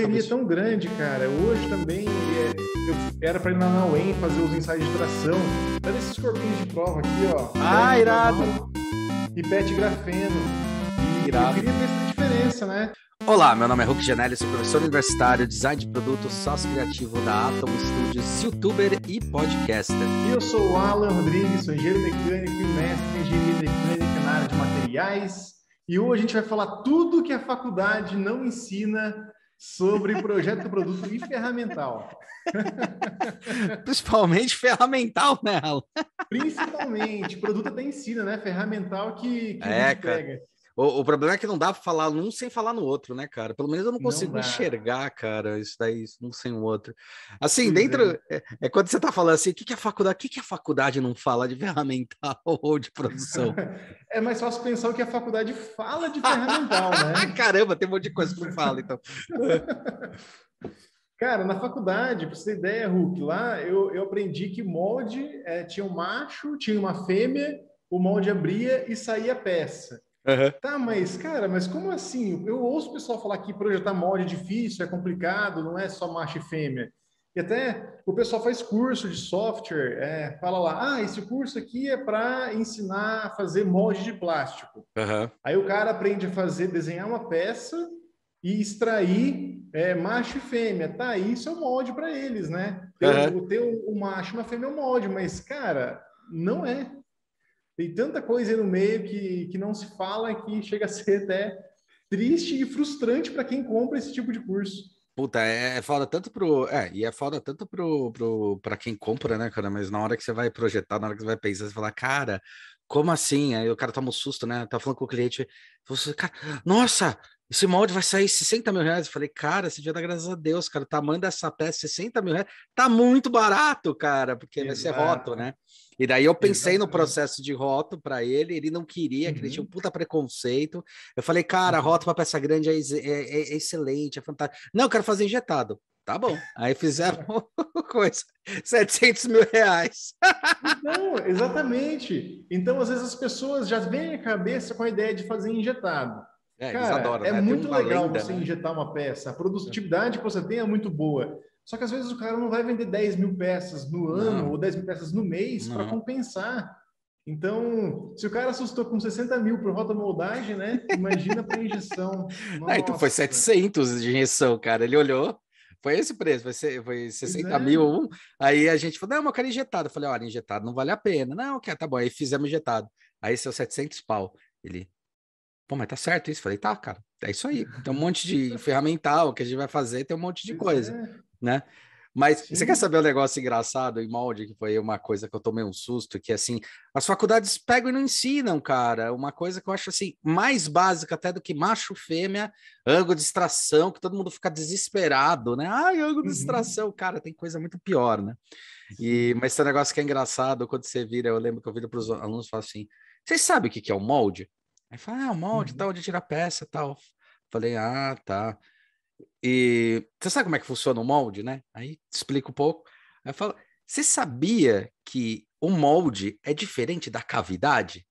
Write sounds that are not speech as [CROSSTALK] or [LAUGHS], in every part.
correria tão grande, cara. Hoje também é, eu era para ir na Nauem fazer os ensaios de tração. Olha esses corpinhos de prova aqui, ó. Ah, irado. E PET grafeno. E irado. Eu queria ver essa diferença, né? Olá, meu nome é Hulk Janelli, sou professor universitário, design de produto, sócio criativo da Atom Studios, youtuber e podcaster. E eu sou o Alan Rodrigues, sou engenheiro mecânico e mestre em engenharia mecânica na área de materiais. E hoje a gente vai falar tudo que a faculdade não ensina sobre projeto do produto e ferramental. [LAUGHS] Principalmente ferramental, né, Alan? Principalmente. Produto até ensina, né? Ferramental que, que é, pega. O, o, problema é que não dá para falar um sem falar no outro, né, cara? Pelo menos eu não consigo não enxergar, cara, isso daí, um sem o outro. Assim, dentro. É. É, é. quando você tá falando assim, o que, que a faculdade, o que, que a faculdade não fala de [LAUGHS] ferramental ou de produção? [LAUGHS] é mais fácil pensar o que a faculdade fala de ferramental, né? [LAUGHS] Caramba, tem um monte de coisa que não fala, então. Cara, na faculdade, para você ter ideia, Hulk, lá eu, eu aprendi que molde é, tinha um macho, tinha uma fêmea, o molde abria e saía peça. Uhum. Tá, mas, cara, mas como assim? Eu ouço o pessoal falar que projetar molde é difícil, é complicado, não é só macho e fêmea. E até o pessoal faz curso de software, é, fala lá, ah, esse curso aqui é para ensinar a fazer molde de plástico. Uhum. Aí o cara aprende a fazer, desenhar uma peça e extrair é, macho e fêmea. Tá, isso é o molde para eles, né? Ter, uhum. ter macho e uma fêmea é o molde, mas, cara, não é. Tem tanta coisa aí no meio que, que não se fala que chega a ser até triste e frustrante para quem compra esse tipo de curso. Puta, é, é foda tanto pro. É, e é foda tanto pro, pro, pra quem compra, né, cara? Mas na hora que você vai projetar, na hora que você vai pensar, você fala, cara, como assim? Aí o cara toma um susto, né? Tá falando com o cliente, você, cara, nossa, esse molde vai sair 60 mil reais. Eu falei, cara, esse dia dá graças a Deus, cara, o tamanho dessa peça, 60 mil reais, tá muito barato, cara, porque Exato. vai ser roto, né? E daí eu pensei Exatamente. no processo de roto para ele, ele não queria, uhum. que ele tinha um uhum. puta preconceito. Eu falei, cara, uhum. roto para peça grande é, é, é, é, excelente, é fantástico. Não, eu quero fazer injetado. Tá bom. Aí fizeram [LAUGHS] [LAUGHS] coisa, 700 mil reais. Não, exatamente. Então, às vezes, as pessoas já vêm à cabeça com a ideia de fazer injetado. É, Cara, adoram, é né? muito legal lenda, você né? injetar uma peça. A produtividade que você tem é muito boa. Só que às vezes o cara não vai vender 10 mil peças no ano não. ou 10 mil peças no mês para compensar. Então, se o cara assustou com 60 mil por rotomoldagem, né? Imagina para injeção. [LAUGHS] Nossa. então foi 700 de injeção, cara. Ele olhou, foi esse preço, foi, foi 60 é. mil. Aí a gente falou, não, eu quero injetado. Eu falei, olha, injetado não vale a pena. Não, quer, tá bom. Aí fizemos injetado. Aí são 700 pau. Ele, pô, mas tá certo isso? Eu falei, tá, cara, é isso aí. Tem um monte de [LAUGHS] ferramental que a gente vai fazer, tem um monte de coisa. É né? Mas Sim. você quer saber um negócio engraçado em molde, que foi uma coisa que eu tomei um susto, que assim, as faculdades pegam e não ensinam, cara. Uma coisa que eu acho assim, mais básica até do que macho fêmea, ângulo de extração, que todo mundo fica desesperado, né? Ai, ângulo de uhum. extração, cara, tem coisa muito pior, né? E, mas esse negócio que é engraçado, quando você vira, eu lembro que eu viro para os alunos e falo assim: vocês sabem o que, que é o molde? Aí fala, ah, o molde, uhum. tal, de tirar peça tal. Falei, ah, tá. E você sabe como é que funciona o molde, né? Aí explica um pouco. Aí fala, você sabia que o molde é diferente da cavidade?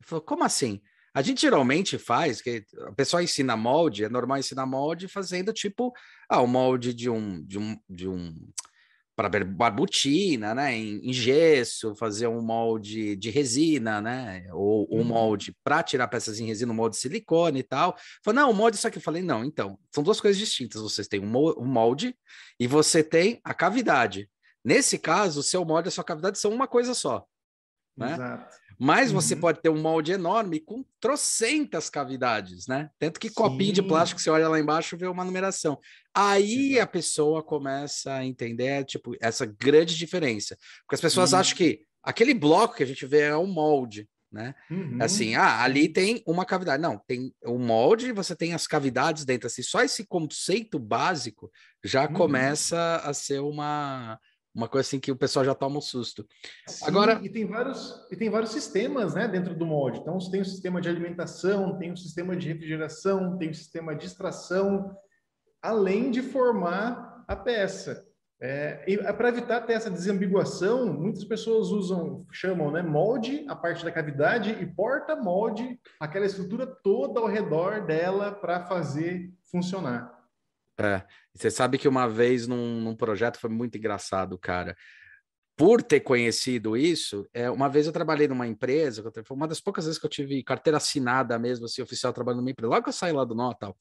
Ele falou, como assim? A gente geralmente faz, que a pessoa ensina molde, é normal ensinar molde fazendo tipo, ah, o molde de um, de um, de um para barbutina, né, em, em, gesso, fazer um molde de resina, né, ou um uhum. molde para tirar peças em resina, um molde de silicone e tal. Falei, não, o molde só que eu falei, não, então, são duas coisas distintas. Vocês têm um molde e você tem a cavidade. Nesse caso, o seu molde e a sua cavidade são uma coisa só. Né? Exato. Mas uhum. você pode ter um molde enorme com trocentas cavidades, né? Tanto que Sim. copinho de plástico, você olha lá embaixo vê uma numeração. Aí Exato. a pessoa começa a entender, tipo, essa grande diferença. Porque as pessoas uhum. acham que aquele bloco que a gente vê é um molde, né? Uhum. Assim, ah, ali tem uma cavidade. Não, tem o molde, você tem as cavidades dentro. Assim, só esse conceito básico já uhum. começa a ser uma uma coisa assim que o pessoal já toma um susto. Sim, Agora e tem vários e tem vários sistemas, né, dentro do molde. Então tem o sistema de alimentação, tem o sistema de refrigeração, tem o sistema de extração, além de formar a peça. É, e é, para evitar ter essa desambiguação, muitas pessoas usam, chamam, né, molde, a parte da cavidade, e porta-molde, aquela estrutura toda ao redor dela para fazer funcionar. É, você sabe que uma vez num, num projeto foi muito engraçado, cara por ter conhecido isso, é, uma vez eu trabalhei numa empresa, foi uma das poucas vezes que eu tive carteira assinada mesmo, assim, oficial, trabalhando numa empresa, logo que eu saí lá do nó tal.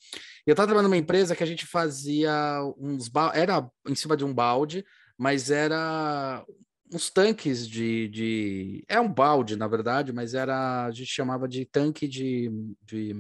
E eu estava trabalhando numa empresa que a gente fazia uns... Era em cima de um balde, mas era uns tanques de, de... É um balde, na verdade, mas era... A gente chamava de tanque de, de,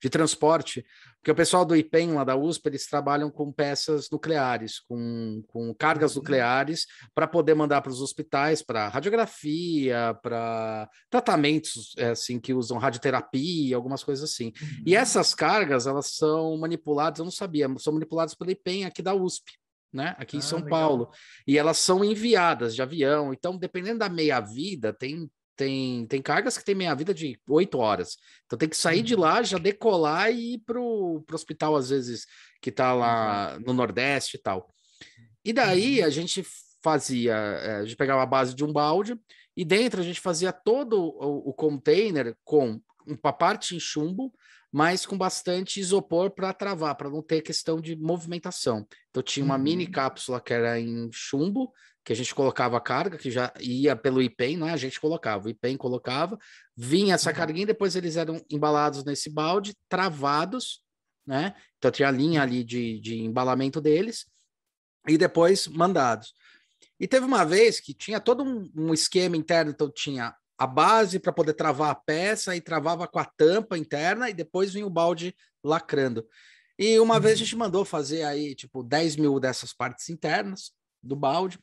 de transporte, porque o pessoal do IPEM, lá da USP, eles trabalham com peças nucleares, com, com cargas uhum. nucleares, para poder mandar para os hospitais, para radiografia, para tratamentos é, assim que usam radioterapia, algumas coisas assim. Uhum. E essas cargas, elas são manipuladas, eu não sabia, são manipuladas pelo IPEM aqui da USP. Né? Aqui ah, em São legal. Paulo. E elas são enviadas de avião. Então, dependendo da meia-vida, tem tem, tem cargas que tem meia-vida de oito horas. Então tem que sair de uhum. lá, já decolar e ir para o hospital, às vezes, que está lá no Nordeste e tal. E daí uhum. a gente fazia, eh, a gente pegava a base de um balde e dentro a gente fazia todo o, o container com uma parte em chumbo, mas com bastante isopor para travar, para não ter questão de movimentação. Então tinha uma uhum. mini cápsula que era em chumbo, que a gente colocava a carga, que já ia pelo IPEM, não é? A gente colocava, o IPEM colocava, vinha essa uhum. carguinha, depois eles eram embalados nesse balde, travados, né? Então tinha a linha ali de, de embalamento deles, e depois mandados. E teve uma vez que tinha todo um, um esquema interno, então tinha a base para poder travar a peça, e travava com a tampa interna, e depois vinha o balde lacrando. E uma uhum. vez a uhum. gente mandou fazer aí, tipo, 10 mil dessas partes internas do balde,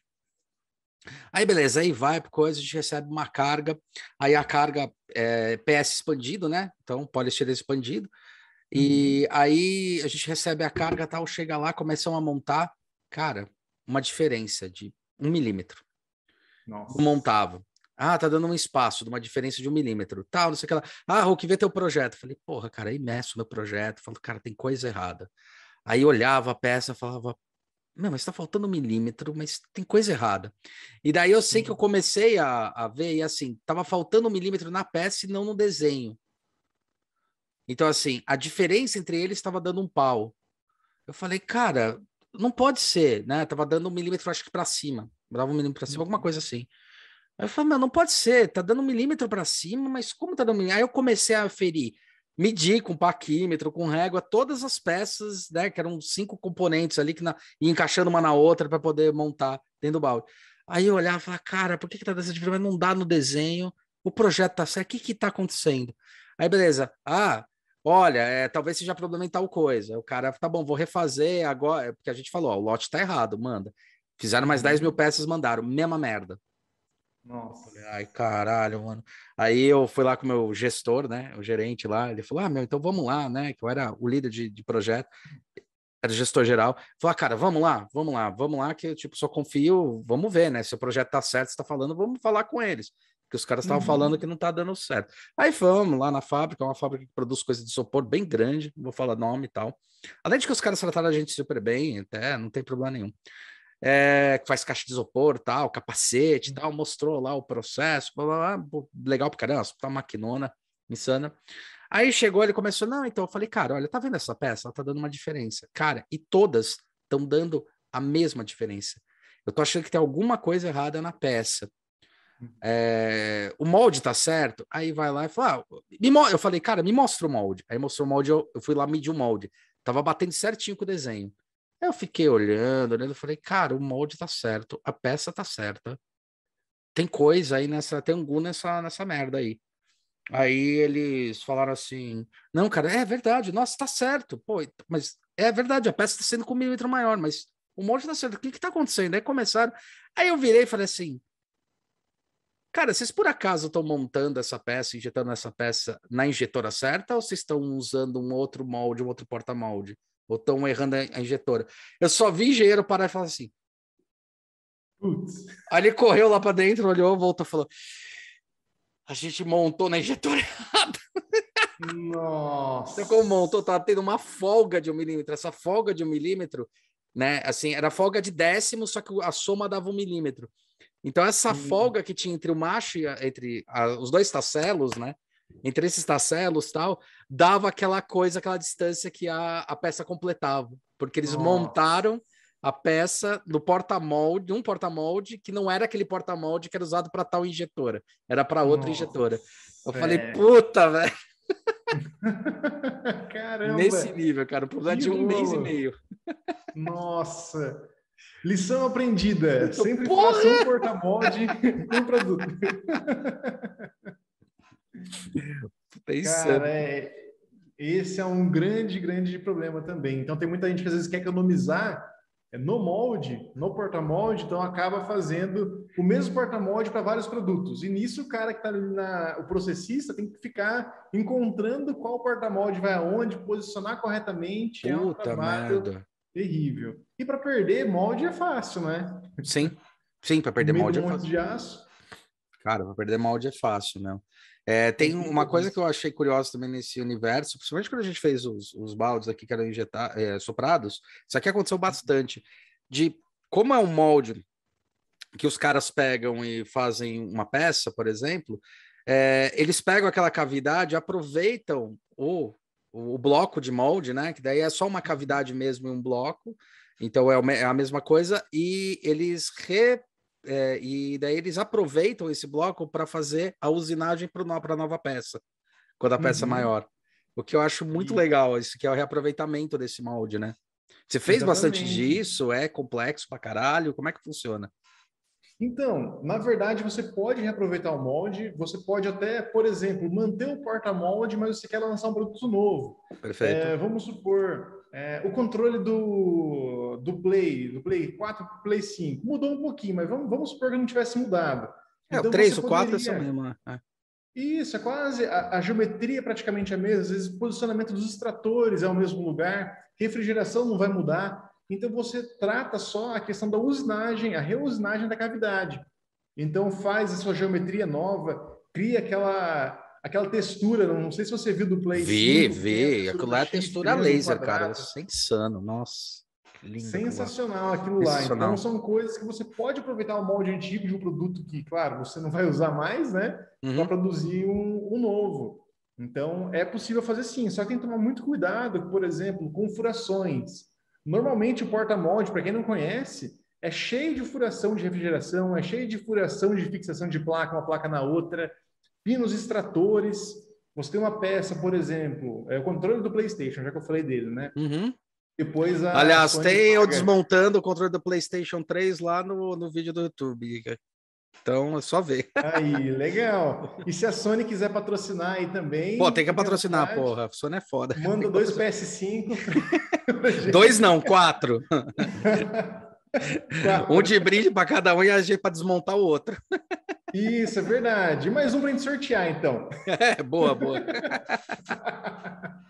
Aí beleza, aí vai para coisa, a gente recebe uma carga, aí a carga é PS expandido, né? Então, poliestireno expandido. E uhum. aí a gente recebe a carga, tal, chega lá, começam a montar, cara, uma diferença de um milímetro. Nossa. montava. Ah, tá dando um espaço, de uma diferença de um milímetro, tal, não sei o que lá. Ah, Hulk, vê teu projeto. Falei, porra, cara, aí meço meu projeto. Falei, cara, tem coisa errada. Aí olhava a peça, falava, meu, mas está faltando um milímetro, mas tem coisa errada. E daí eu sei que eu comecei a, a ver, e assim, estava faltando um milímetro na peça e não no desenho. Então, assim, a diferença entre eles estava dando um pau. Eu falei, cara, não pode ser, né? Tava dando um milímetro, acho que para cima. Dava um milímetro para cima, alguma coisa assim. Aí eu falei, meu, não pode ser, tá dando um milímetro para cima, mas como tá dando um milímetro? Aí eu comecei a ferir medir com paquímetro, com régua, todas as peças, né, que eram cinco componentes ali, que na, e encaixando uma na outra para poder montar dentro do balde. Aí eu olhava e falava, cara, por que, que tá dessa diferença? Não dá no desenho, o projeto tá certo, o que que tá acontecendo? Aí beleza, ah, olha, é, talvez seja problema em tal coisa. O cara, tá bom, vou refazer agora, porque a gente falou, ó, o lote tá errado, manda. Fizeram mais 10 mil peças, mandaram, mesma merda. Nossa. Ai, caralho, mano. Aí eu fui lá com o meu gestor, né? O gerente lá. Ele falou: Ah, meu, então vamos lá, né? Que eu era o líder de, de projeto, era gestor geral. Falou: ah, cara, vamos lá, vamos lá, vamos lá, que eu tipo, só confio, vamos ver, né? Se o projeto tá certo, você tá falando, vamos falar com eles. Porque os caras estavam uhum. falando que não tá dando certo. Aí fomos lá na fábrica, uma fábrica que produz coisa de isopor bem grande, não vou falar nome e tal. Além de que os caras trataram a gente super bem, até não tem problema nenhum é, que faz caixa de isopor, tal, capacete, tal, mostrou lá o processo, blá, blá, blá, legal pra caramba, tá maquinona, insana. Aí chegou, ele começou, não, então eu falei, cara, olha, tá vendo essa peça? Ela tá dando uma diferença. Cara, e todas estão dando a mesma diferença. Eu tô achando que tem alguma coisa errada na peça. É, o molde tá certo? Aí vai lá e fala, ah, eu falei, cara, me mostra o molde. Aí mostrou o molde, eu, eu fui lá medir o molde. Tava batendo certinho com o desenho. Eu fiquei olhando, olhando, falei, cara, o molde tá certo, a peça tá certa. Tem coisa aí nessa, tem angu nessa, nessa merda aí. Aí eles falaram assim: não, cara, é verdade, nossa, tá certo, pô, mas é verdade, a peça tá sendo com um milímetro maior, mas o molde tá certo, o que que tá acontecendo? Aí começaram, aí eu virei e falei assim: cara, vocês por acaso estão montando essa peça, injetando essa peça na injetora certa ou vocês estão usando um outro molde, um outro porta-molde? Ou estão errando a injetora. Eu só vi engenheiro parar e falar assim. Putz. Aí ele correu lá para dentro, olhou, voltou e falou: A gente montou na injetora errada. Nossa. Então, como montou, tava tendo uma folga de um milímetro. Essa folga de um milímetro, né? Assim, era folga de décimo, só que a soma dava um milímetro. Então, essa hum. folga que tinha entre o macho e a, entre a, os dois tacelos, né? Entre esses tacelos tal, dava aquela coisa, aquela distância que a, a peça completava. porque eles Nossa. montaram a peça no porta-molde, um porta-molde que não era aquele porta-molde que era usado para tal injetora, era para outra Nossa, injetora. Eu é. falei, puta, velho. [LAUGHS] Caramba! Nesse nível, cara, o problema é de um mês e meio. Nossa! Lição aprendida. Sempre Porra! faça um porta-molde um produto. [LAUGHS] [LAUGHS] Cara, é, esse é um grande, grande problema também. Então, tem muita gente que às vezes quer economizar é, no molde, no porta-molde, então acaba fazendo o mesmo porta-molde para vários produtos. E nisso, o cara que está ali na. O processista tem que ficar encontrando qual porta-molde vai aonde, posicionar corretamente. Puta é um trabalho merda. terrível. E para perder molde é fácil, né? Sim, sim, para perder molde é fácil. de aço. Cara, para perder molde é fácil, né? É, tem uma coisa que eu achei curiosa também nesse universo, principalmente quando a gente fez os, os baldes aqui que eram injetar, é, soprados, isso aqui aconteceu bastante, de como é um molde que os caras pegam e fazem uma peça, por exemplo, é, eles pegam aquela cavidade, aproveitam o, o bloco de molde, né? Que daí é só uma cavidade mesmo e um bloco, então é, é a mesma coisa, e eles re, é, e daí eles aproveitam esse bloco para fazer a usinagem para a nova peça, quando a peça é uhum. é maior. O que eu acho muito legal, isso que é o reaproveitamento desse molde, né? Você fez Exatamente. bastante disso? É complexo para caralho? Como é que funciona? Então, na verdade, você pode reaproveitar o molde, você pode até, por exemplo, manter o porta-molde, mas você quer lançar um produto novo. Perfeito. É, vamos supor, é, o controle do, do Play, do Play 4 para o Play 5, mudou um pouquinho, mas vamos, vamos supor que não tivesse mudado. É, então, o 3, o 4 poderia... é o mesmo. É. Isso, é quase, a, a, geometria é praticamente a mesma, às vezes o posicionamento dos extratores é o mesmo lugar, refrigeração não vai mudar, então você trata só a questão da usinagem, a reusinagem da cavidade. Então faz a sua geometria nova, cria aquela aquela textura, não sei se você viu do Play Vi, 5, vi, aquilo lá é textura laser, cara, isso é insano, nossa. Lindo Sensacional aquilo lá. Então são coisas que você pode aproveitar o molde antigo de um produto que, claro, você não vai usar mais, né? Uhum. Para produzir um, um, novo. Então é possível fazer sim, só que tem que tomar muito cuidado, por exemplo, com furações. Normalmente o porta-molde, para quem não conhece, é cheio de furação de refrigeração, é cheio de furação de fixação de placa, uma placa na outra pinos extratores. Você tem uma peça, por exemplo, é o controle do PlayStation, já que eu falei dele, né? Uhum. Depois a Aliás, Sony tem eu desmontando o controle do PlayStation 3 lá no, no vídeo do YouTube. Então é só ver. Aí, [LAUGHS] legal. E se a Sony quiser patrocinar aí também. Pô, tem que patrocinar, vontade, porra. A Sony é foda. Manda dois PS5. [LAUGHS] dois não, quatro. [LAUGHS] um de brinde para cada um e a gente para desmontar o outro. Isso, é verdade. Mais um para gente sortear, então. É, boa, boa. [LAUGHS]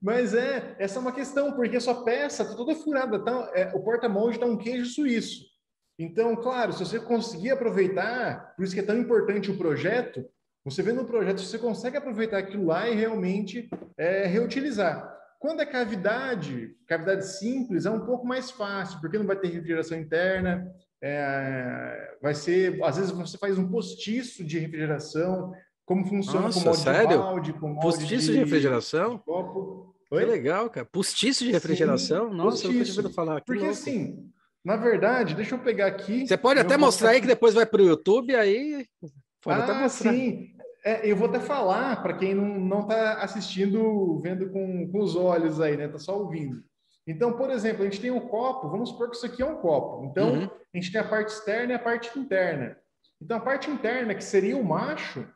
Mas é, essa é uma questão, porque a sua peça está toda furada, tá, é, o porta-molde está um queijo suíço. Então, claro, se você conseguir aproveitar, por isso que é tão importante o projeto, você vê no projeto, você consegue aproveitar aquilo lá e realmente é, reutilizar. Quando é cavidade, cavidade simples, é um pouco mais fácil, porque não vai ter refrigeração interna, é, vai ser, às vezes você faz um postiço de refrigeração, como funciona Nossa, com molde sério? de balde, com molde postiço de, de refrigeração? De copo. Que legal, cara. Postiço de refrigeração? Sim, Nossa, postiço. eu nunca tinha falar. Que Porque louco. assim, na verdade, deixa eu pegar aqui. Você pode até mostrar aí que depois vai para o YouTube, aí. Pode ah, até mostrar. sim. É, eu vou até falar para quem não está assistindo, vendo com, com os olhos aí, né? Está só ouvindo. Então, por exemplo, a gente tem um copo, vamos supor que isso aqui é um copo. Então, uhum. a gente tem a parte externa e a parte interna. Então, a parte interna, que seria o macho,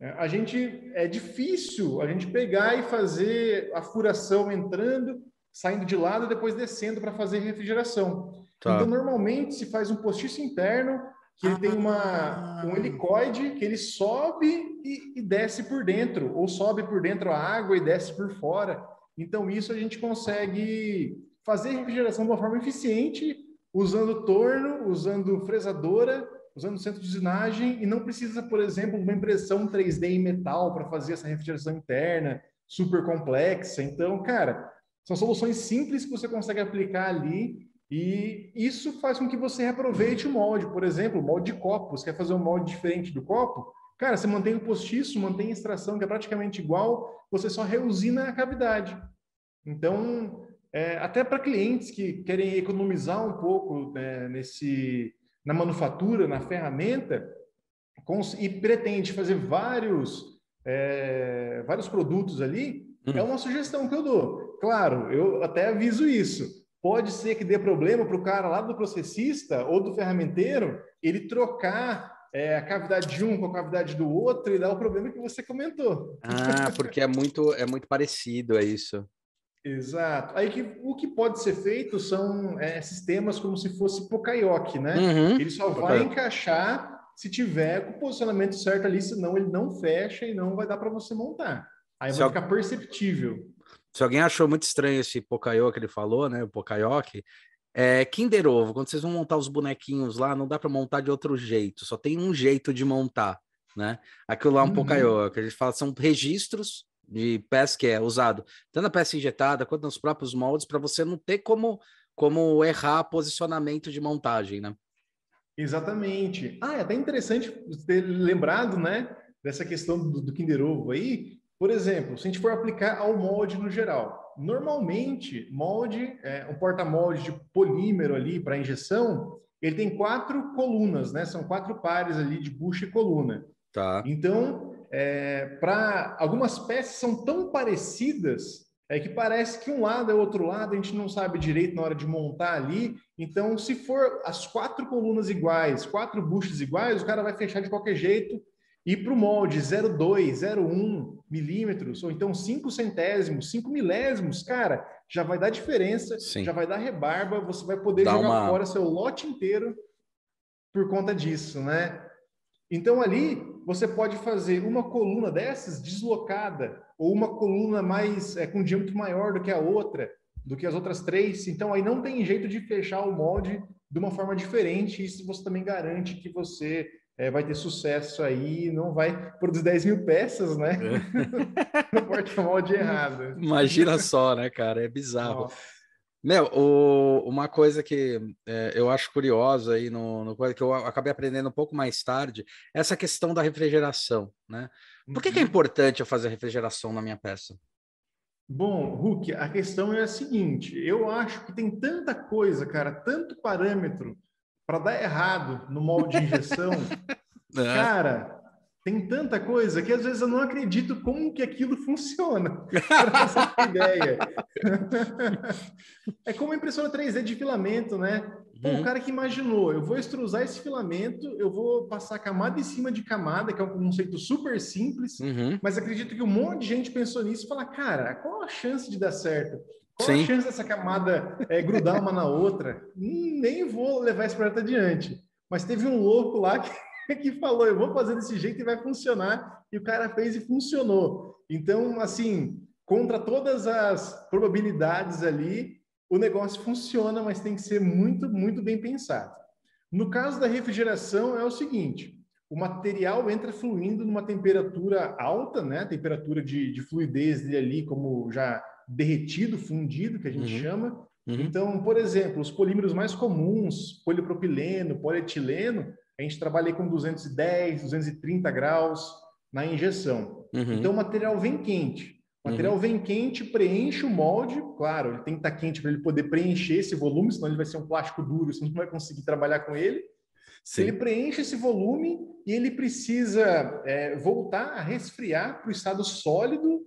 é, a gente é difícil a gente pegar e fazer a furação entrando, saindo de lado e depois descendo para fazer refrigeração. Tá. Então, normalmente se faz um postiço interno, que ele tem uma, um helicoide que ele sobe e, e desce por dentro, ou sobe por dentro a água e desce por fora. Então, isso a gente consegue fazer refrigeração de uma forma eficiente, usando torno, usando fresadora, usando centro de usinagem, e não precisa, por exemplo, de uma impressão 3D em metal para fazer essa refrigeração interna super complexa. Então, cara, são soluções simples que você consegue aplicar ali e isso faz com que você reaproveite o molde. Por exemplo, o molde de copo. Você quer fazer um molde diferente do copo? Cara, você mantém o postiço, mantém a extração, que é praticamente igual, você só reusina a cavidade. Então, é, até para clientes que querem economizar um pouco né, nesse, na manufatura, na ferramenta, e pretende fazer vários, é, vários produtos ali, hum. é uma sugestão que eu dou. Claro, eu até aviso isso. Pode ser que dê problema para o cara lá do processista ou do ferramenteiro ele trocar é, a cavidade de um com a cavidade do outro e dar o problema que você comentou. Ah, porque é muito, é muito parecido, é isso. Exato. Aí que, o que pode ser feito são é, sistemas como se fosse Pokayoke, né? Uhum. Ele só vai encaixar se tiver com o posicionamento certo ali, senão ele não fecha e não vai dar para você montar. Aí se vai ficar perceptível. Se alguém achou muito estranho esse Pokayoke que ele falou, né? O Pokayoke, é, Kinder Ovo, quando vocês vão montar os bonequinhos lá, não dá para montar de outro jeito, só tem um jeito de montar, né? Aquilo lá é um uhum. Pokayoke, a gente fala são registros de peça que é usado tanto na peça injetada quanto nos próprios moldes para você não ter como como errar posicionamento de montagem, né? Exatamente. Ah, é até interessante ter lembrado, né, dessa questão do, do Kinder Ovo aí. Por exemplo, se a gente for aplicar ao molde no geral, normalmente molde, é, um porta-molde de polímero ali para injeção, ele tem quatro colunas, né? São quatro pares ali de bucha e coluna. Tá. Então, é, para algumas peças são tão parecidas é que parece que um lado é outro lado, a gente não sabe direito na hora de montar ali. Então, se for as quatro colunas iguais, quatro buchas iguais, o cara vai fechar de qualquer jeito. E para o molde 0,2, 0,1 milímetros, ou então 5 centésimos, 5 milésimos, cara, já vai dar diferença, Sim. já vai dar rebarba, você vai poder Dá jogar uma... fora seu lote inteiro por conta disso, né? Então ali você pode fazer uma coluna dessas deslocada ou uma coluna mais é, com diâmetro maior do que a outra, do que as outras três. Então aí não tem jeito de fechar o molde de uma forma diferente. Isso você também garante que você é, vai ter sucesso aí, não vai produzir 10 mil peças, né? É. [LAUGHS] no porta-molde errado. Imagina só, né, cara? É bizarro. Nossa. Meu, o, uma coisa que é, eu acho curiosa aí, no, no, que eu acabei aprendendo um pouco mais tarde, é essa questão da refrigeração, né? Por que, que é uhum. importante eu fazer refrigeração na minha peça? Bom, Hulk, a questão é a seguinte: eu acho que tem tanta coisa, cara, tanto parâmetro para dar errado no molde de injeção. [LAUGHS] é. Cara, tem tanta coisa que às vezes eu não acredito como que aquilo funciona. [LAUGHS] Ideia. [LAUGHS] é como a impressora 3D de filamento, né? Pô, uhum. O cara que imaginou, eu vou extrusar esse filamento, eu vou passar camada em cima de camada, que é um conceito super simples, uhum. mas acredito que um monte de gente pensou nisso e fala, cara, qual a chance de dar certo? Qual Sim. a chance dessa camada é, grudar uma na outra? Hum, nem vou levar esse projeto adiante. Mas teve um louco lá que [LAUGHS] que falou, eu vou fazer desse jeito e vai funcionar. E o cara fez e funcionou. Então, assim, contra todas as probabilidades ali, o negócio funciona, mas tem que ser muito, muito bem pensado. No caso da refrigeração, é o seguinte: o material entra fluindo numa temperatura alta, né? Temperatura de, de fluidez dele ali, como já derretido, fundido, que a gente uhum. chama. Uhum. Então, por exemplo, os polímeros mais comuns, polipropileno, polietileno, a gente trabalha com 210, 230 graus na injeção. Uhum. Então o material vem quente. O material uhum. vem quente, preenche o molde, claro, ele tem que estar quente para ele poder preencher esse volume, senão ele vai ser um plástico duro, [LAUGHS] você não vai conseguir trabalhar com ele. Sim. Ele preenche esse volume e ele precisa é, voltar a resfriar para o estado sólido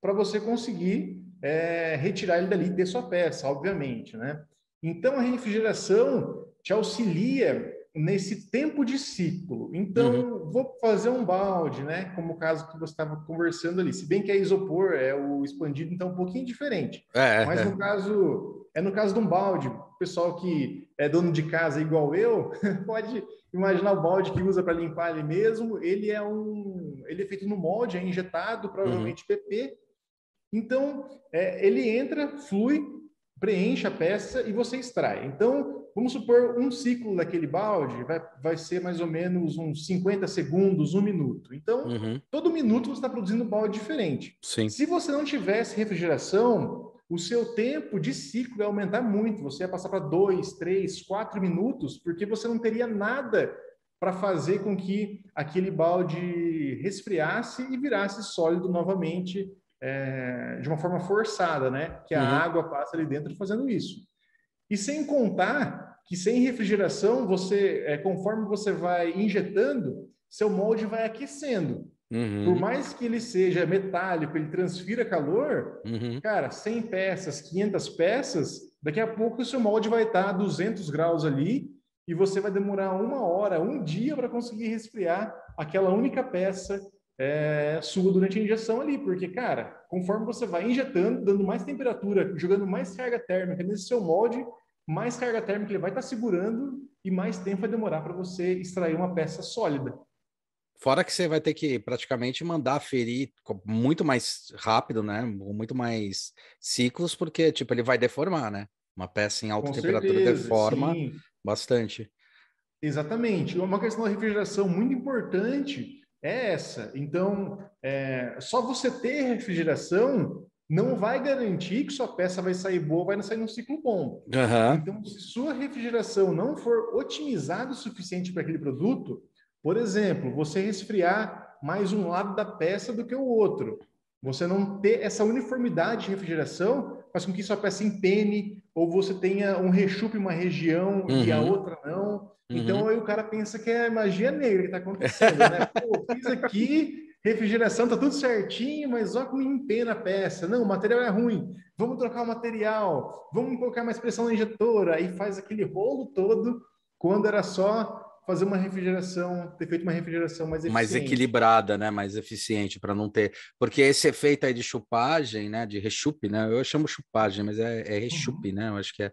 para você conseguir é, retirar ele dali e ter sua peça, obviamente, né? Então a refrigeração te auxilia nesse tempo de ciclo. Então, uhum. vou fazer um balde, né? Como o caso que você estava conversando ali. Se bem que é isopor, é o expandido, então um pouquinho diferente. É, é Mas no é. caso, é no caso de um balde. O pessoal que é dono de casa igual eu, [LAUGHS] pode imaginar o balde que usa para limpar ele mesmo. Ele é um, ele é feito no molde, é injetado, provavelmente uhum. PP. Então, é, ele entra, flui, preenche a peça e você extrai. Então, vamos supor um ciclo daquele balde vai, vai ser mais ou menos uns 50 segundos, um minuto. Então, uhum. todo minuto você está produzindo um balde diferente. Sim. Se você não tivesse refrigeração, o seu tempo de ciclo ia aumentar muito. Você ia passar para dois, três, quatro minutos, porque você não teria nada para fazer com que aquele balde resfriasse e virasse sólido novamente é, de uma forma forçada, né? Que a uhum. água passa ali dentro fazendo isso. E sem contar que sem refrigeração, você, é, conforme você vai injetando, seu molde vai aquecendo. Uhum. Por mais que ele seja metálico, ele transfira calor, uhum. cara, 100 peças, 500 peças, daqui a pouco o seu molde vai estar a 200 graus ali e você vai demorar uma hora, um dia para conseguir resfriar aquela única peça é, sua durante a injeção ali, porque, cara, conforme você vai injetando, dando mais temperatura, jogando mais carga térmica nesse seu molde, mais carga térmica ele vai estar segurando e mais tempo vai demorar para você extrair uma peça sólida. Fora que você vai ter que praticamente mandar ferir muito mais rápido, né? Muito mais ciclos, porque tipo ele vai deformar, né? Uma peça em alta Com temperatura certeza, deforma sim. bastante. Exatamente. Uma questão da refrigeração muito importante é essa. Então, é, só você ter refrigeração não vai garantir que sua peça vai sair boa, vai sair num ciclo bom. Uhum. Então, se sua refrigeração não for otimizada o suficiente para aquele produto, por exemplo, você resfriar mais um lado da peça do que o outro, você não ter essa uniformidade de refrigeração faz com que sua peça empene ou você tenha um rechupe em uma região uhum. e a uhum. outra não. Então uhum. aí o cara pensa que é magia negra que está acontecendo, né? [LAUGHS] Pô, fiz aqui, refrigeração, tá tudo certinho, mas olha como empena a peça. Não, o material é ruim. Vamos trocar o material, vamos colocar mais pressão na injetora. Aí faz aquele rolo todo, quando era só fazer uma refrigeração, ter feito uma refrigeração mais eficiente. Mais equilibrada, né? Mais eficiente, para não ter. Porque esse efeito aí de chupagem, né? De rechupe, né? Eu chamo chupagem, mas é, é rechupe, uhum. né? Eu acho que é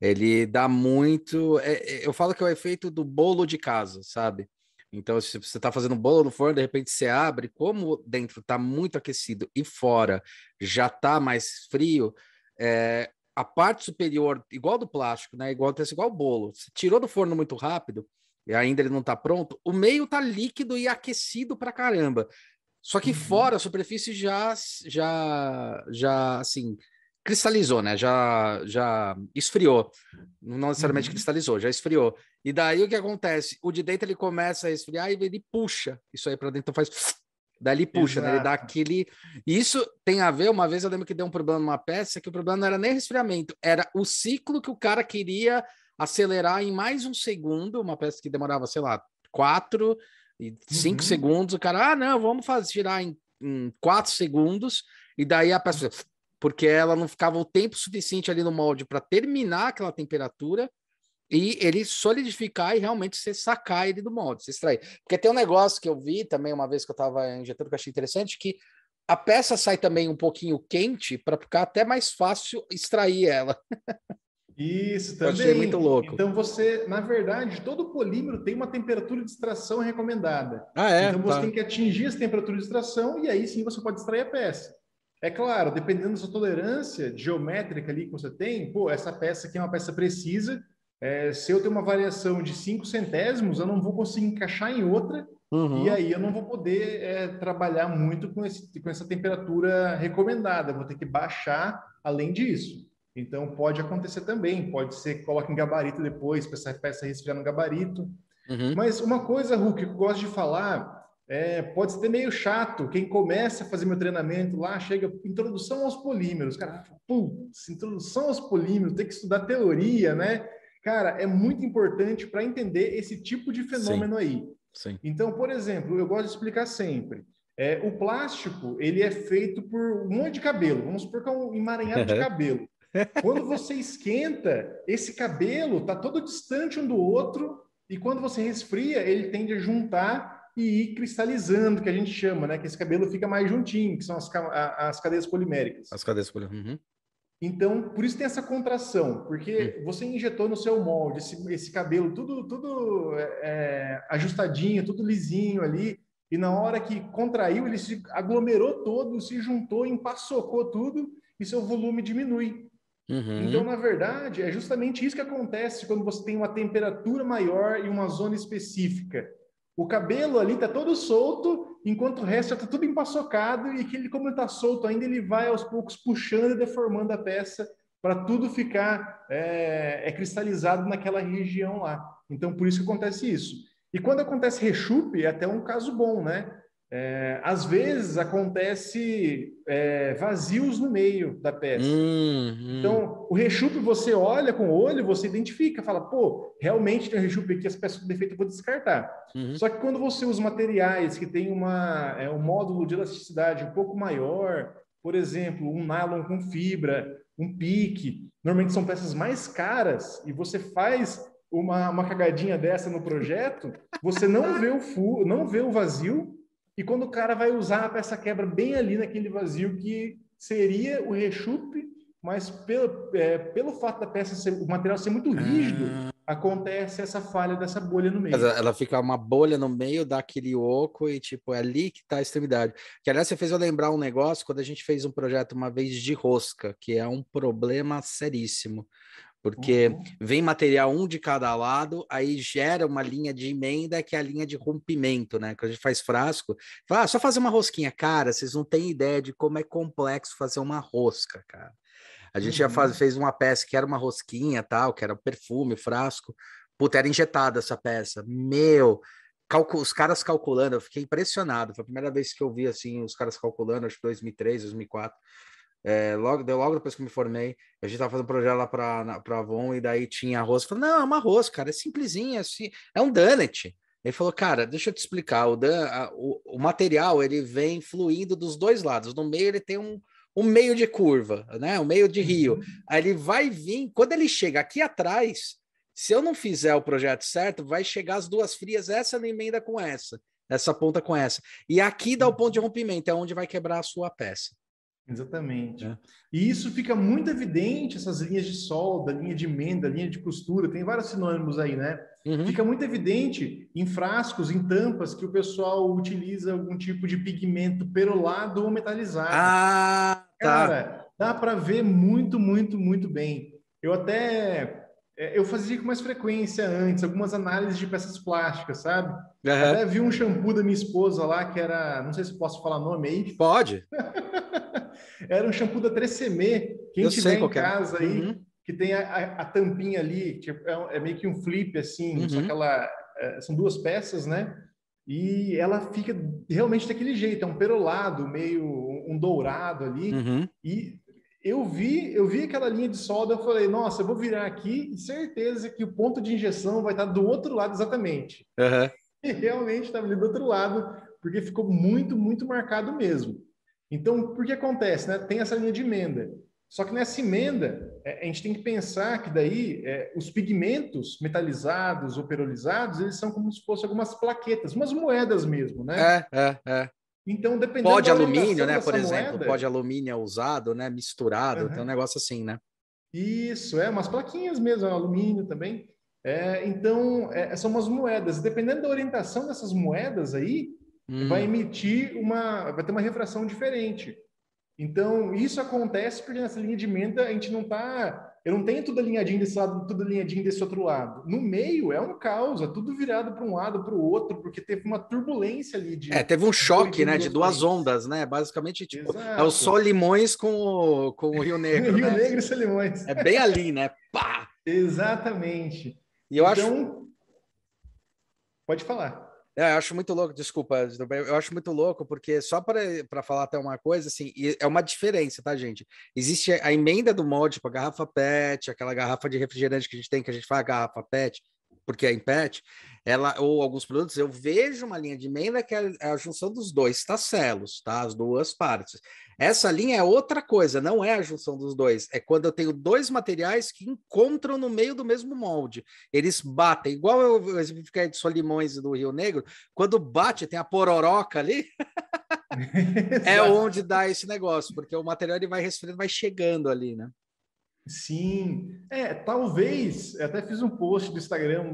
ele dá muito. É, é, eu falo que é o efeito do bolo de casa, sabe? Então, se você está fazendo bolo no forno, de repente você abre, como dentro está muito aquecido e fora já está mais frio, é, a parte superior, igual do plástico, né? Igual igual o bolo. Você tirou do forno muito rápido e ainda ele não está pronto, o meio está líquido e aquecido para caramba. Só que uhum. fora a superfície já, já, já, assim, cristalizou, né? Já, já esfriou. Não necessariamente uhum. cristalizou, já esfriou. E daí o que acontece? O de dentro ele começa a esfriar e ele puxa isso aí para dentro, faz. Daí ele puxa, né? ele dá aquele. Isso tem a ver. Uma vez eu lembro que deu um problema numa peça, que o problema não era nem resfriamento, era o ciclo que o cara queria acelerar em mais um segundo. Uma peça que demorava, sei lá, quatro e cinco uhum. segundos. O cara, ah, não, vamos fazer girar em, em quatro segundos. E daí a peça porque ela não ficava o tempo suficiente ali no molde para terminar aquela temperatura e ele solidificar e realmente você sacar ele do molde, você extrair. Porque tem um negócio que eu vi também uma vez que eu estava injetando que eu achei interessante, que a peça sai também um pouquinho quente para ficar até mais fácil extrair ela. [LAUGHS] Isso também. Eu achei muito louco. Então você, na verdade, todo polímero tem uma temperatura de extração recomendada. Ah, é? Então você tá. tem que atingir essa temperatura de extração e aí sim você pode extrair a peça. É claro, dependendo da sua tolerância geométrica ali que você tem, pô, essa peça aqui é uma peça precisa. É, se eu tenho uma variação de 5 centésimos, eu não vou conseguir encaixar em outra, uhum. e aí eu não vou poder é, trabalhar muito com, esse, com essa temperatura recomendada, vou ter que baixar além disso. Então pode acontecer também, pode ser que coloque em gabarito depois, para essa peça resfriar no gabarito. Uhum. Mas uma coisa, Hulk, que eu gosto de falar é, pode ser meio chato. Quem começa a fazer meu treinamento lá, chega introdução aos polímeros. Cara, putz, introdução aos polímeros, tem que estudar teoria, né? Cara, é muito importante para entender esse tipo de fenômeno Sim. aí. Sim. Então, por exemplo, eu gosto de explicar sempre. É, o plástico, ele é feito por um monte de cabelo. Vamos supor que é um emaranhado de cabelo. Quando você esquenta, esse cabelo está todo distante um do outro e quando você resfria, ele tende a juntar e ir cristalizando, que a gente chama, né? Que esse cabelo fica mais juntinho, que são as, as cadeias poliméricas. As cadeias poliméricas. Uhum. Então, por isso tem essa contração, porque uhum. você injetou no seu molde esse, esse cabelo tudo, tudo é, é, ajustadinho, tudo lisinho ali, e na hora que contraiu, ele se aglomerou todo, se juntou, empaçocou tudo, e seu volume diminui. Uhum. Então, na verdade, é justamente isso que acontece quando você tem uma temperatura maior e uma zona específica. O cabelo ali tá todo solto, enquanto o resto está tudo empaçocado e que ele, como está solto ainda, ele vai aos poucos puxando e deformando a peça para tudo ficar é, é, cristalizado naquela região lá. Então, por isso que acontece isso. E quando acontece rechupe, é até um caso bom, né? É, às vezes acontece é, vazios no meio da peça. Hum, hum. Então, o rechupe você olha com o olho, você identifica, fala, pô, realmente tem um rechupe aqui, as peças com defeito eu vou descartar. Uhum. Só que quando você usa materiais que tem uma, é, um módulo de elasticidade um pouco maior, por exemplo, um nylon com fibra, um pique, normalmente são peças mais caras, e você faz uma, uma cagadinha dessa no projeto, você não vê o fu não vê o vazio, e quando o cara vai usar, a peça quebra bem ali naquele vazio que seria o rechupe, mas pelo, é, pelo fato da peça ser, o material ser muito rígido, ah. acontece essa falha dessa bolha no meio. Ela fica uma bolha no meio daquele oco e tipo, é ali que está a extremidade. Que aliás, você fez eu lembrar um negócio quando a gente fez um projeto uma vez de rosca, que é um problema seríssimo porque uhum. vem material um de cada lado, aí gera uma linha de emenda que é a linha de rompimento, né? Quando a gente faz frasco, fala, ah, só fazer uma rosquinha. Cara, vocês não têm ideia de como é complexo fazer uma rosca, cara. A gente uhum. já faz, fez uma peça que era uma rosquinha, tal, que era perfume, frasco. Puta, era injetada essa peça. Meu, os caras calculando, eu fiquei impressionado. Foi a primeira vez que eu vi assim os caras calculando, acho que 2003, 2004. É, logo, deu logo depois que eu me formei, a gente tava fazendo um projeto lá para Avon e daí tinha arroz. Eu falei, não, é uma arroz, cara, é simplesinho, é, assim, é um donut. Ele falou, cara, deixa eu te explicar, o, dan, a, o, o, material ele vem fluindo dos dois lados, no meio ele tem um, um meio de curva, né, um meio de rio. Uhum. Aí ele vai vir, quando ele chega aqui atrás, se eu não fizer o projeto certo, vai chegar as duas frias, essa na emenda com essa, essa ponta com essa. E aqui dá o ponto de rompimento, é onde vai quebrar a sua peça. Exatamente. É. E isso fica muito evidente, essas linhas de solda, linha de emenda, linha de costura, tem vários sinônimos aí, né? Uhum. Fica muito evidente em frascos, em tampas, que o pessoal utiliza algum tipo de pigmento perolado ou metalizado. Ah, tá. Cara, dá para ver muito, muito, muito bem. Eu até é, eu fazia com mais frequência antes, algumas análises de peças plásticas, sabe? Uhum. Até vi um shampoo da minha esposa lá, que era, não sei se posso falar nome aí. Pode. [LAUGHS] era um shampoo da 3CM, quem eu tiver em é. casa é. aí, uhum. que tem a, a, a, tampinha ali, tipo, é, é, meio que um flip assim, uhum. só que ela, é, são duas peças, né? E ela fica realmente daquele jeito, é um perolado, meio um dourado ali. Uhum. E eu vi, eu vi aquela linha de solda, eu falei, nossa, eu vou virar aqui e certeza que o ponto de injeção vai estar do outro lado exatamente. Uhum. [LAUGHS] E realmente estava ali do outro lado, porque ficou muito, muito marcado mesmo. Então, por que acontece? Né? Tem essa linha de emenda. Só que nessa emenda, é, a gente tem que pensar que daí é, os pigmentos metalizados ou perolizados, eles são como se fossem algumas plaquetas, umas moedas mesmo, né? É, é, é. Então, dependendo pó de alumínio, né? Por exemplo, moeda... pó de alumínio é usado, né? Misturado, uhum. tem um negócio assim, né? Isso, é, umas plaquinhas mesmo, alumínio também. É, então, é, são umas moedas. Dependendo da orientação dessas moedas aí, hum. vai emitir uma, vai ter uma refração diferente. Então, isso acontece porque nessa linha de menta a gente não está eu não tenho tudo alinhadinho desse lado, tudo alinhadinho desse outro lado. No meio é um caos, é tudo virado para um lado, para o outro, porque teve uma turbulência ali de. É, teve um choque, né, de duas ondas, né? Basicamente, tipo, Exato. é o Solimões com o, com o Rio Negro. [LAUGHS] Rio né? Negro e Solimões. É bem ali, né? Pá! Exatamente. E eu então, acho. Pode falar. É, eu acho muito louco, desculpa, eu acho muito louco, porque só para falar até uma coisa, assim, é uma diferença, tá, gente? Existe a emenda do molde para tipo, garrafa PET, aquela garrafa de refrigerante que a gente tem, que a gente fala garrafa PET, porque é em PET, ela, ou alguns produtos, eu vejo uma linha de emenda que é a junção dos dois tacelos, tá? As duas partes. Essa linha é outra coisa, não é a junção dos dois. É quando eu tenho dois materiais que encontram no meio do mesmo molde. Eles batem, igual eu exemplifiquei de Solimões do Rio Negro, quando bate, tem a pororoca ali. [LAUGHS] é onde dá esse negócio, porque o material ele vai resfriando, vai chegando ali, né? Sim, é, talvez, eu até fiz um post do Instagram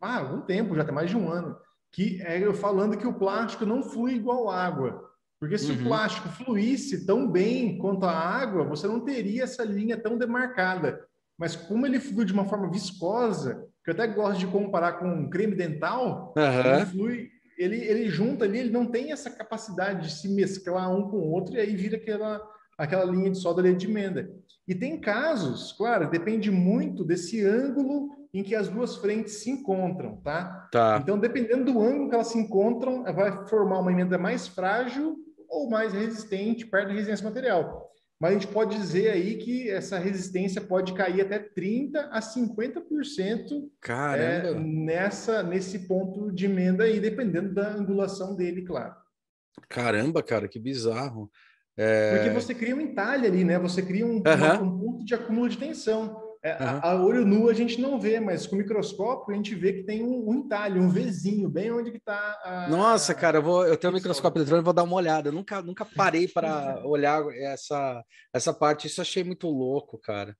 há ah, algum tempo, já tem mais de um ano, que é eu falando que o plástico não flui igual água. Porque se uhum. o plástico fluísse tão bem quanto a água, você não teria essa linha tão demarcada. Mas como ele flui de uma forma viscosa, que eu até gosto de comparar com um creme dental, uhum. ele flui, ele, ele junta ali, ele não tem essa capacidade de se mesclar um com o outro e aí vira aquela, aquela linha de solda ali de emenda. E tem casos, claro, depende muito desse ângulo em que as duas frentes se encontram, tá? tá? Então, dependendo do ângulo que elas se encontram, vai formar uma emenda mais frágil ou mais resistente, perto da resistência material. Mas a gente pode dizer aí que essa resistência pode cair até 30 a 50% Caramba. É, nessa nesse ponto de emenda aí, dependendo da angulação dele, claro. Caramba, cara, que bizarro. É... Porque você cria um entalhe ali, né? Você cria um, uma, um ponto de acúmulo de tensão. É, uhum. a, a, olho nu a gente não vê, mas com o microscópio a gente vê que tem um, um entalhe, um Vzinho, bem onde que está Nossa, cara, eu, vou, eu tenho um microscópio eletrônico, vou dar uma olhada. Eu nunca, nunca parei para [LAUGHS] olhar essa, essa parte. Isso achei muito louco, cara.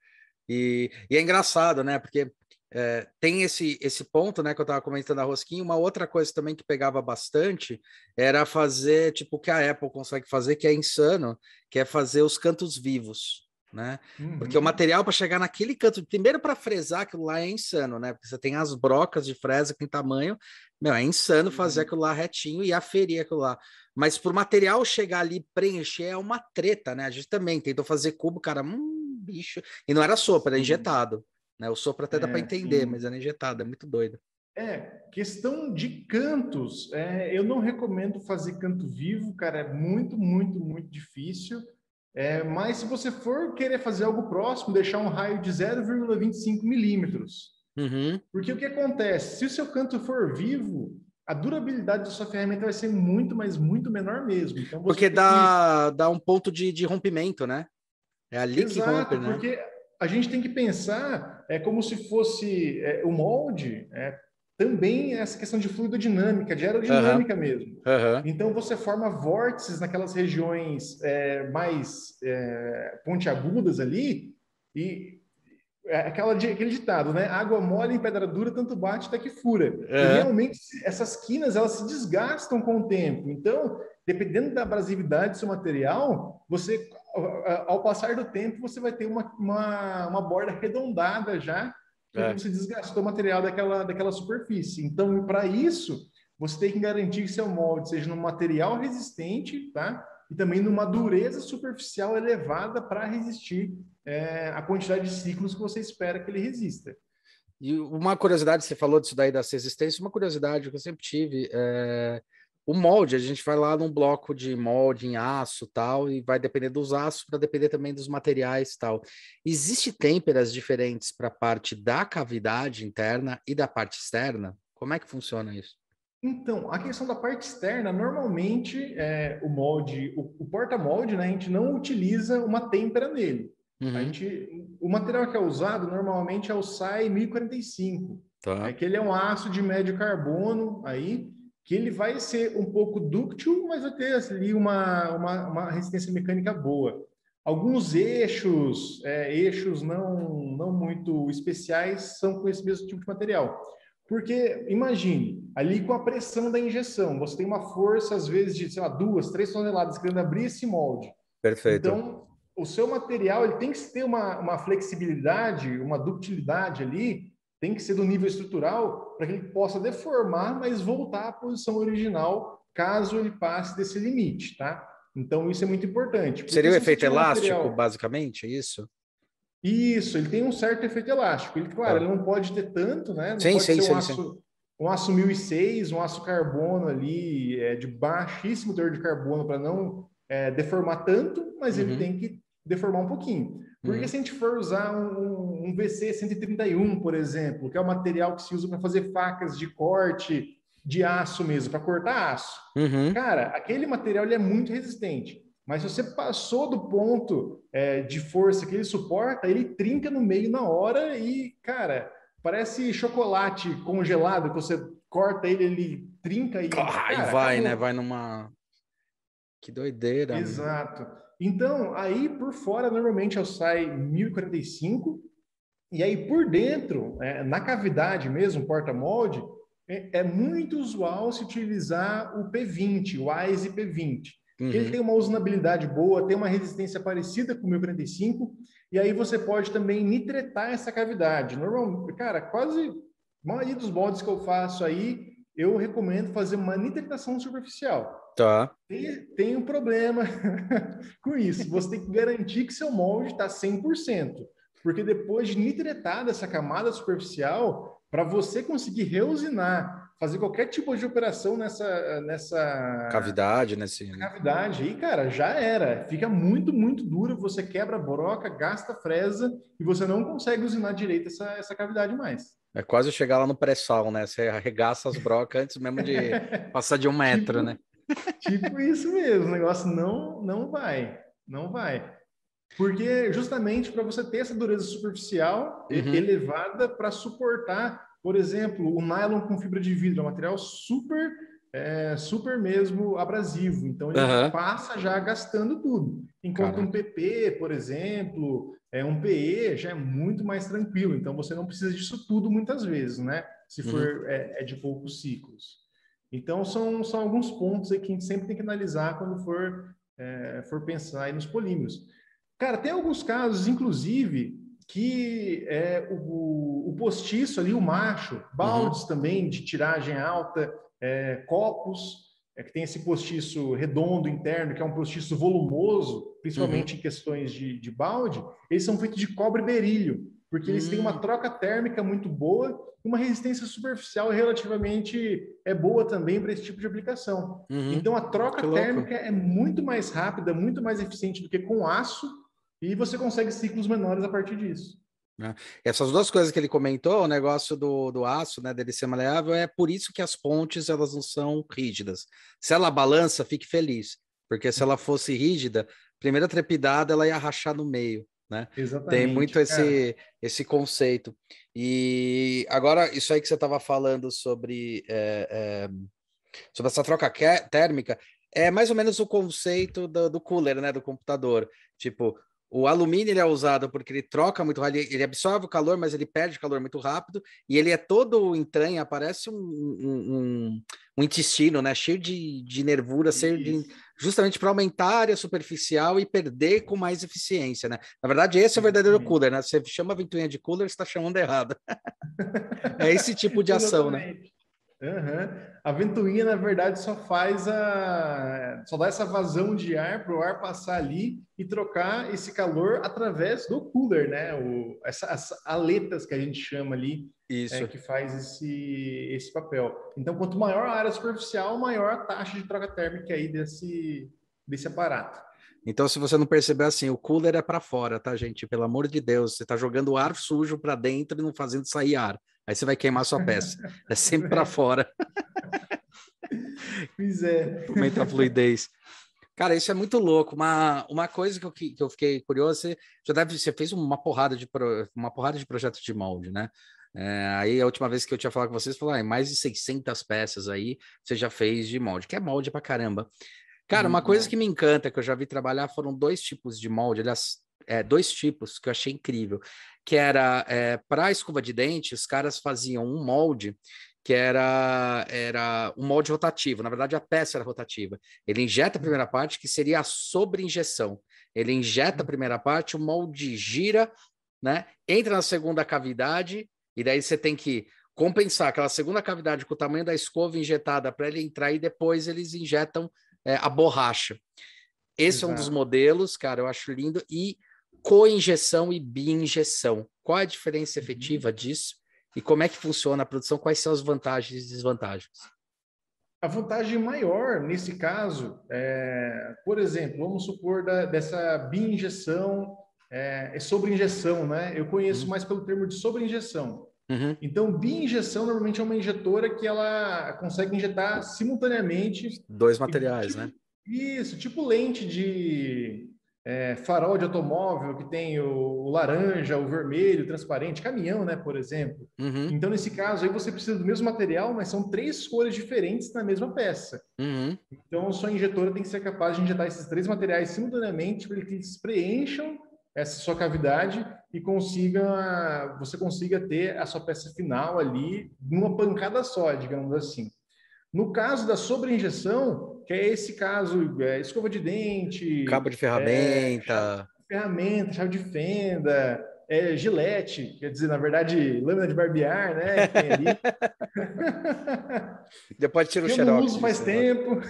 E, e é engraçado, né? Porque é, tem esse, esse ponto, né, que eu estava comentando a rosquinha. Uma outra coisa também que pegava bastante era fazer, tipo, o que a Apple consegue fazer, que é insano, que é fazer os cantos vivos né? Uhum. Porque o uhum. material para chegar naquele canto, primeiro para fresar aquilo lá é insano, né? Porque você tem as brocas de fresa que tem tamanho, meu, é insano fazer uhum. aquilo lá retinho e aferir aquilo lá. Mas por material chegar ali preencher é uma treta, né? A gente também tentou fazer cubo, cara, hum, bicho. E não era sopa, era injetado, né? O sopro até dá para é, entender, sim. mas era injetado, é muito doido. É, questão de cantos, é, eu não recomendo fazer canto vivo, cara, é muito, muito, muito difícil. É, mas se você for querer fazer algo próximo, deixar um raio de 0,25 milímetros. Uhum. Porque o que acontece? Se o seu canto for vivo, a durabilidade da sua ferramenta vai ser muito, mas muito menor mesmo. Então, porque dá, que... dá um ponto de, de rompimento, né? É ali Exato, que rompe, né? Porque a gente tem que pensar é como se fosse é, o molde, é, também essa questão de fluidodinâmica, de aerodinâmica uhum. mesmo. Uhum. Então você forma vórtices naquelas regiões é, mais é, pontiagudas ali e é aquela, aquele ditado, né? Água mole em pedra dura, tanto bate até que fura. Uhum. E realmente essas quinas elas se desgastam com o tempo. Então, dependendo da abrasividade do seu material, você ao passar do tempo você vai ter uma, uma, uma borda arredondada já porque é. você desgastou o material daquela, daquela superfície. Então, para isso, você tem que garantir que seu molde seja num material resistente, tá? E também numa dureza superficial elevada para resistir é, a quantidade de ciclos que você espera que ele resista. E uma curiosidade, você falou disso daí das resistências, uma curiosidade que eu sempre tive é o molde, a gente vai lá num bloco de molde em aço tal, e vai depender dos aços, para depender também dos materiais tal. Existe têmperas diferentes para a parte da cavidade interna e da parte externa? Como é que funciona isso? Então, a questão da parte externa, normalmente é, o molde, o, o porta-molde, né, a gente não utiliza uma têmpera nele. Uhum. A gente, o material que é usado normalmente é o SAI 1045, tá. é que ele é um aço de médio carbono aí, que ele vai ser um pouco dúctil, mas vai ter ali uma, uma, uma resistência mecânica boa. Alguns eixos, é, eixos não, não muito especiais, são com esse mesmo tipo de material. Porque, imagine, ali com a pressão da injeção, você tem uma força, às vezes, de, sei lá, duas, três toneladas querendo abrir esse molde. Perfeito. Então, o seu material ele tem que ter uma, uma flexibilidade, uma ductilidade ali, tem que ser do nível estrutural para que ele possa deformar, mas voltar à posição original caso ele passe desse limite, tá? Então isso é muito importante. Seria o efeito elástico, material... basicamente, é isso? Isso, ele tem um certo efeito elástico. Ele, claro, ah. ele não pode ter tanto, né? Não sim, sim, sim, um, aço, sim. um aço 1006, um aço carbono ali é, de baixíssimo teor de carbono para não é, deformar tanto, mas uhum. ele tem que deformar um pouquinho. Porque uhum. se a gente for usar um, um VC 131, por exemplo, que é o material que se usa para fazer facas de corte de aço mesmo, para cortar aço, uhum. cara, aquele material ele é muito resistente. Mas se você passou do ponto é, de força que ele suporta, ele trinca no meio na hora e, cara, parece chocolate congelado, que você corta ele, ele trinca e. Ah, cara, vai, acabou. né? Vai numa. Que doideira. Exato. Então, aí por fora, normalmente eu saio 1045, e aí por dentro, é, na cavidade mesmo, porta-molde, é, é, muito usual se utilizar o P20, o AISE P20. Uhum. Ele tem uma usabilidade boa, tem uma resistência parecida com o 1045, e aí você pode também nitretar essa cavidade. Normalmente, cara, quase a maioria dos moldes que eu faço aí, eu recomendo fazer uma nitretação superficial. Tá. Tem, tem um problema [LAUGHS] com isso. Você tem que garantir que seu molde está 100%. porque depois de nitretada essa camada superficial, para você conseguir reusinar, fazer qualquer tipo de operação nessa, nessa cavidade, nesse né, cavidade, aí, cara, já era. Fica muito, muito duro. Você quebra a broca, gasta fresa e você não consegue usinar direito essa, essa cavidade mais. É quase chegar lá no pré-sal, né? Você arregaça as brocas antes mesmo de [LAUGHS] passar de um metro, tipo, né? Tipo isso mesmo, o negócio não, não vai, não vai. Porque justamente para você ter essa dureza superficial uhum. elevada para suportar, por exemplo, o nylon com fibra de vidro, é um material super, é, super mesmo abrasivo. Então ele uhum. passa já gastando tudo. Enquanto Caraca. um PP, por exemplo, é um PE já é muito mais tranquilo. Então você não precisa disso tudo muitas vezes, né? Se for uhum. é, é de poucos ciclos. Então são, são alguns pontos aí que a gente sempre tem que analisar quando for, é, for pensar nos polímeros. Cara, tem alguns casos, inclusive, que é, o, o postiço ali, o macho, baldes uhum. também de tiragem alta, é, copos, é, que tem esse postiço redondo interno, que é um postiço volumoso, principalmente uhum. em questões de, de, balde, eles são feitos de cobre berílio, porque eles têm uma hum. troca térmica muito boa e uma resistência superficial relativamente é boa também para esse tipo de aplicação. Uhum. Então a troca térmica é muito mais rápida, muito mais eficiente do que com aço e você consegue ciclos menores a partir disso. Né? Essas duas coisas que ele comentou, o negócio do, do aço, né, dele ser maleável, é por isso que as pontes elas não são rígidas. Se ela balança, fique feliz, porque se ela fosse rígida, primeira trepidada ela ia rachar no meio, né? Tem muito esse, esse conceito. E agora, isso aí que você estava falando sobre, é, é, sobre essa troca térmica, é mais ou menos o conceito do, do cooler, né, do computador. Tipo, o alumínio ele é usado porque ele troca muito, ele, ele absorve o calor, mas ele perde calor muito rápido, e ele é todo entranha, parece um, um, um intestino, né? Cheio de, de nervura, de, justamente para aumentar a área superficial e perder com mais eficiência, né? Na verdade, esse é o verdadeiro cooler, né? Você chama a ventoinha de cooler, você está chamando errado. [LAUGHS] é esse tipo de ação, né? Uhum. A ventoinha, na verdade, só faz a. só dá essa vazão de ar para o ar passar ali e trocar esse calor através do cooler, né? O, essa, as aletas que a gente chama ali, Isso. É, que faz esse, esse papel. Então, quanto maior a área superficial, maior a taxa de troca térmica aí desse, desse aparato. Então, se você não perceber assim, o cooler é para fora, tá, gente? Pelo amor de Deus, você está jogando ar sujo para dentro e não fazendo sair ar. Aí você vai queimar sua peça. É sempre para fora. [LAUGHS] Pois é. Aumenta a fluidez. Cara, isso é muito louco. Uma, uma coisa que eu, que eu fiquei curioso, você já deve, você fez uma porrada de uma porrada de projetos de molde, né? É, aí a última vez que eu tinha falado com vocês, falou, ah, mais de 600 peças aí você já fez de molde, que é molde pra caramba. Cara, uma coisa que me encanta, que eu já vi trabalhar, foram dois tipos de molde, aliás, é, dois tipos que eu achei incrível, que era é, para a escova de dente, os caras faziam um molde que era, era um molde rotativo, na verdade a peça era rotativa. Ele injeta a primeira parte, que seria a sobreinjeção. Ele injeta a primeira parte, o molde gira, né? entra na segunda cavidade, e daí você tem que compensar aquela segunda cavidade com o tamanho da escova injetada para ele entrar, e depois eles injetam é, a borracha. Esse Exato. é um dos modelos, cara, eu acho lindo. E co-injeção e bi-injeção. Qual a diferença uhum. efetiva disso? E como é que funciona a produção? Quais são as vantagens e desvantagens? A vantagem maior nesse caso, é, por exemplo, vamos supor da, dessa bi-injeção é, é sobre-injeção, né? Eu conheço uhum. mais pelo termo de sobre-injeção. Uhum. Então, bi-injeção normalmente é uma injetora que ela consegue injetar simultaneamente dois materiais, tipo, né? Isso, tipo lente de é, farol de automóvel que tem o, o, laranja, o vermelho, transparente, caminhão, né, por exemplo. Uhum. Então, nesse caso aí, você precisa do mesmo material, mas são três cores diferentes na mesma peça. Uhum. Então, sua injetora tem que ser capaz de injetar esses três materiais simultaneamente para que eles preencham essa sua cavidade e consiga você consiga ter a sua peça final ali numa pancada só, digamos assim. No caso da sobreinjeção, que é esse caso, é, escova de dente, cabo de ferramenta, é, ferramenta, chave de fenda, é, gilete, quer dizer, na verdade, lâmina de barbear, né? Tem ali. [LAUGHS] Depois tira o xerox. Eu não uso faz tempo. [LAUGHS]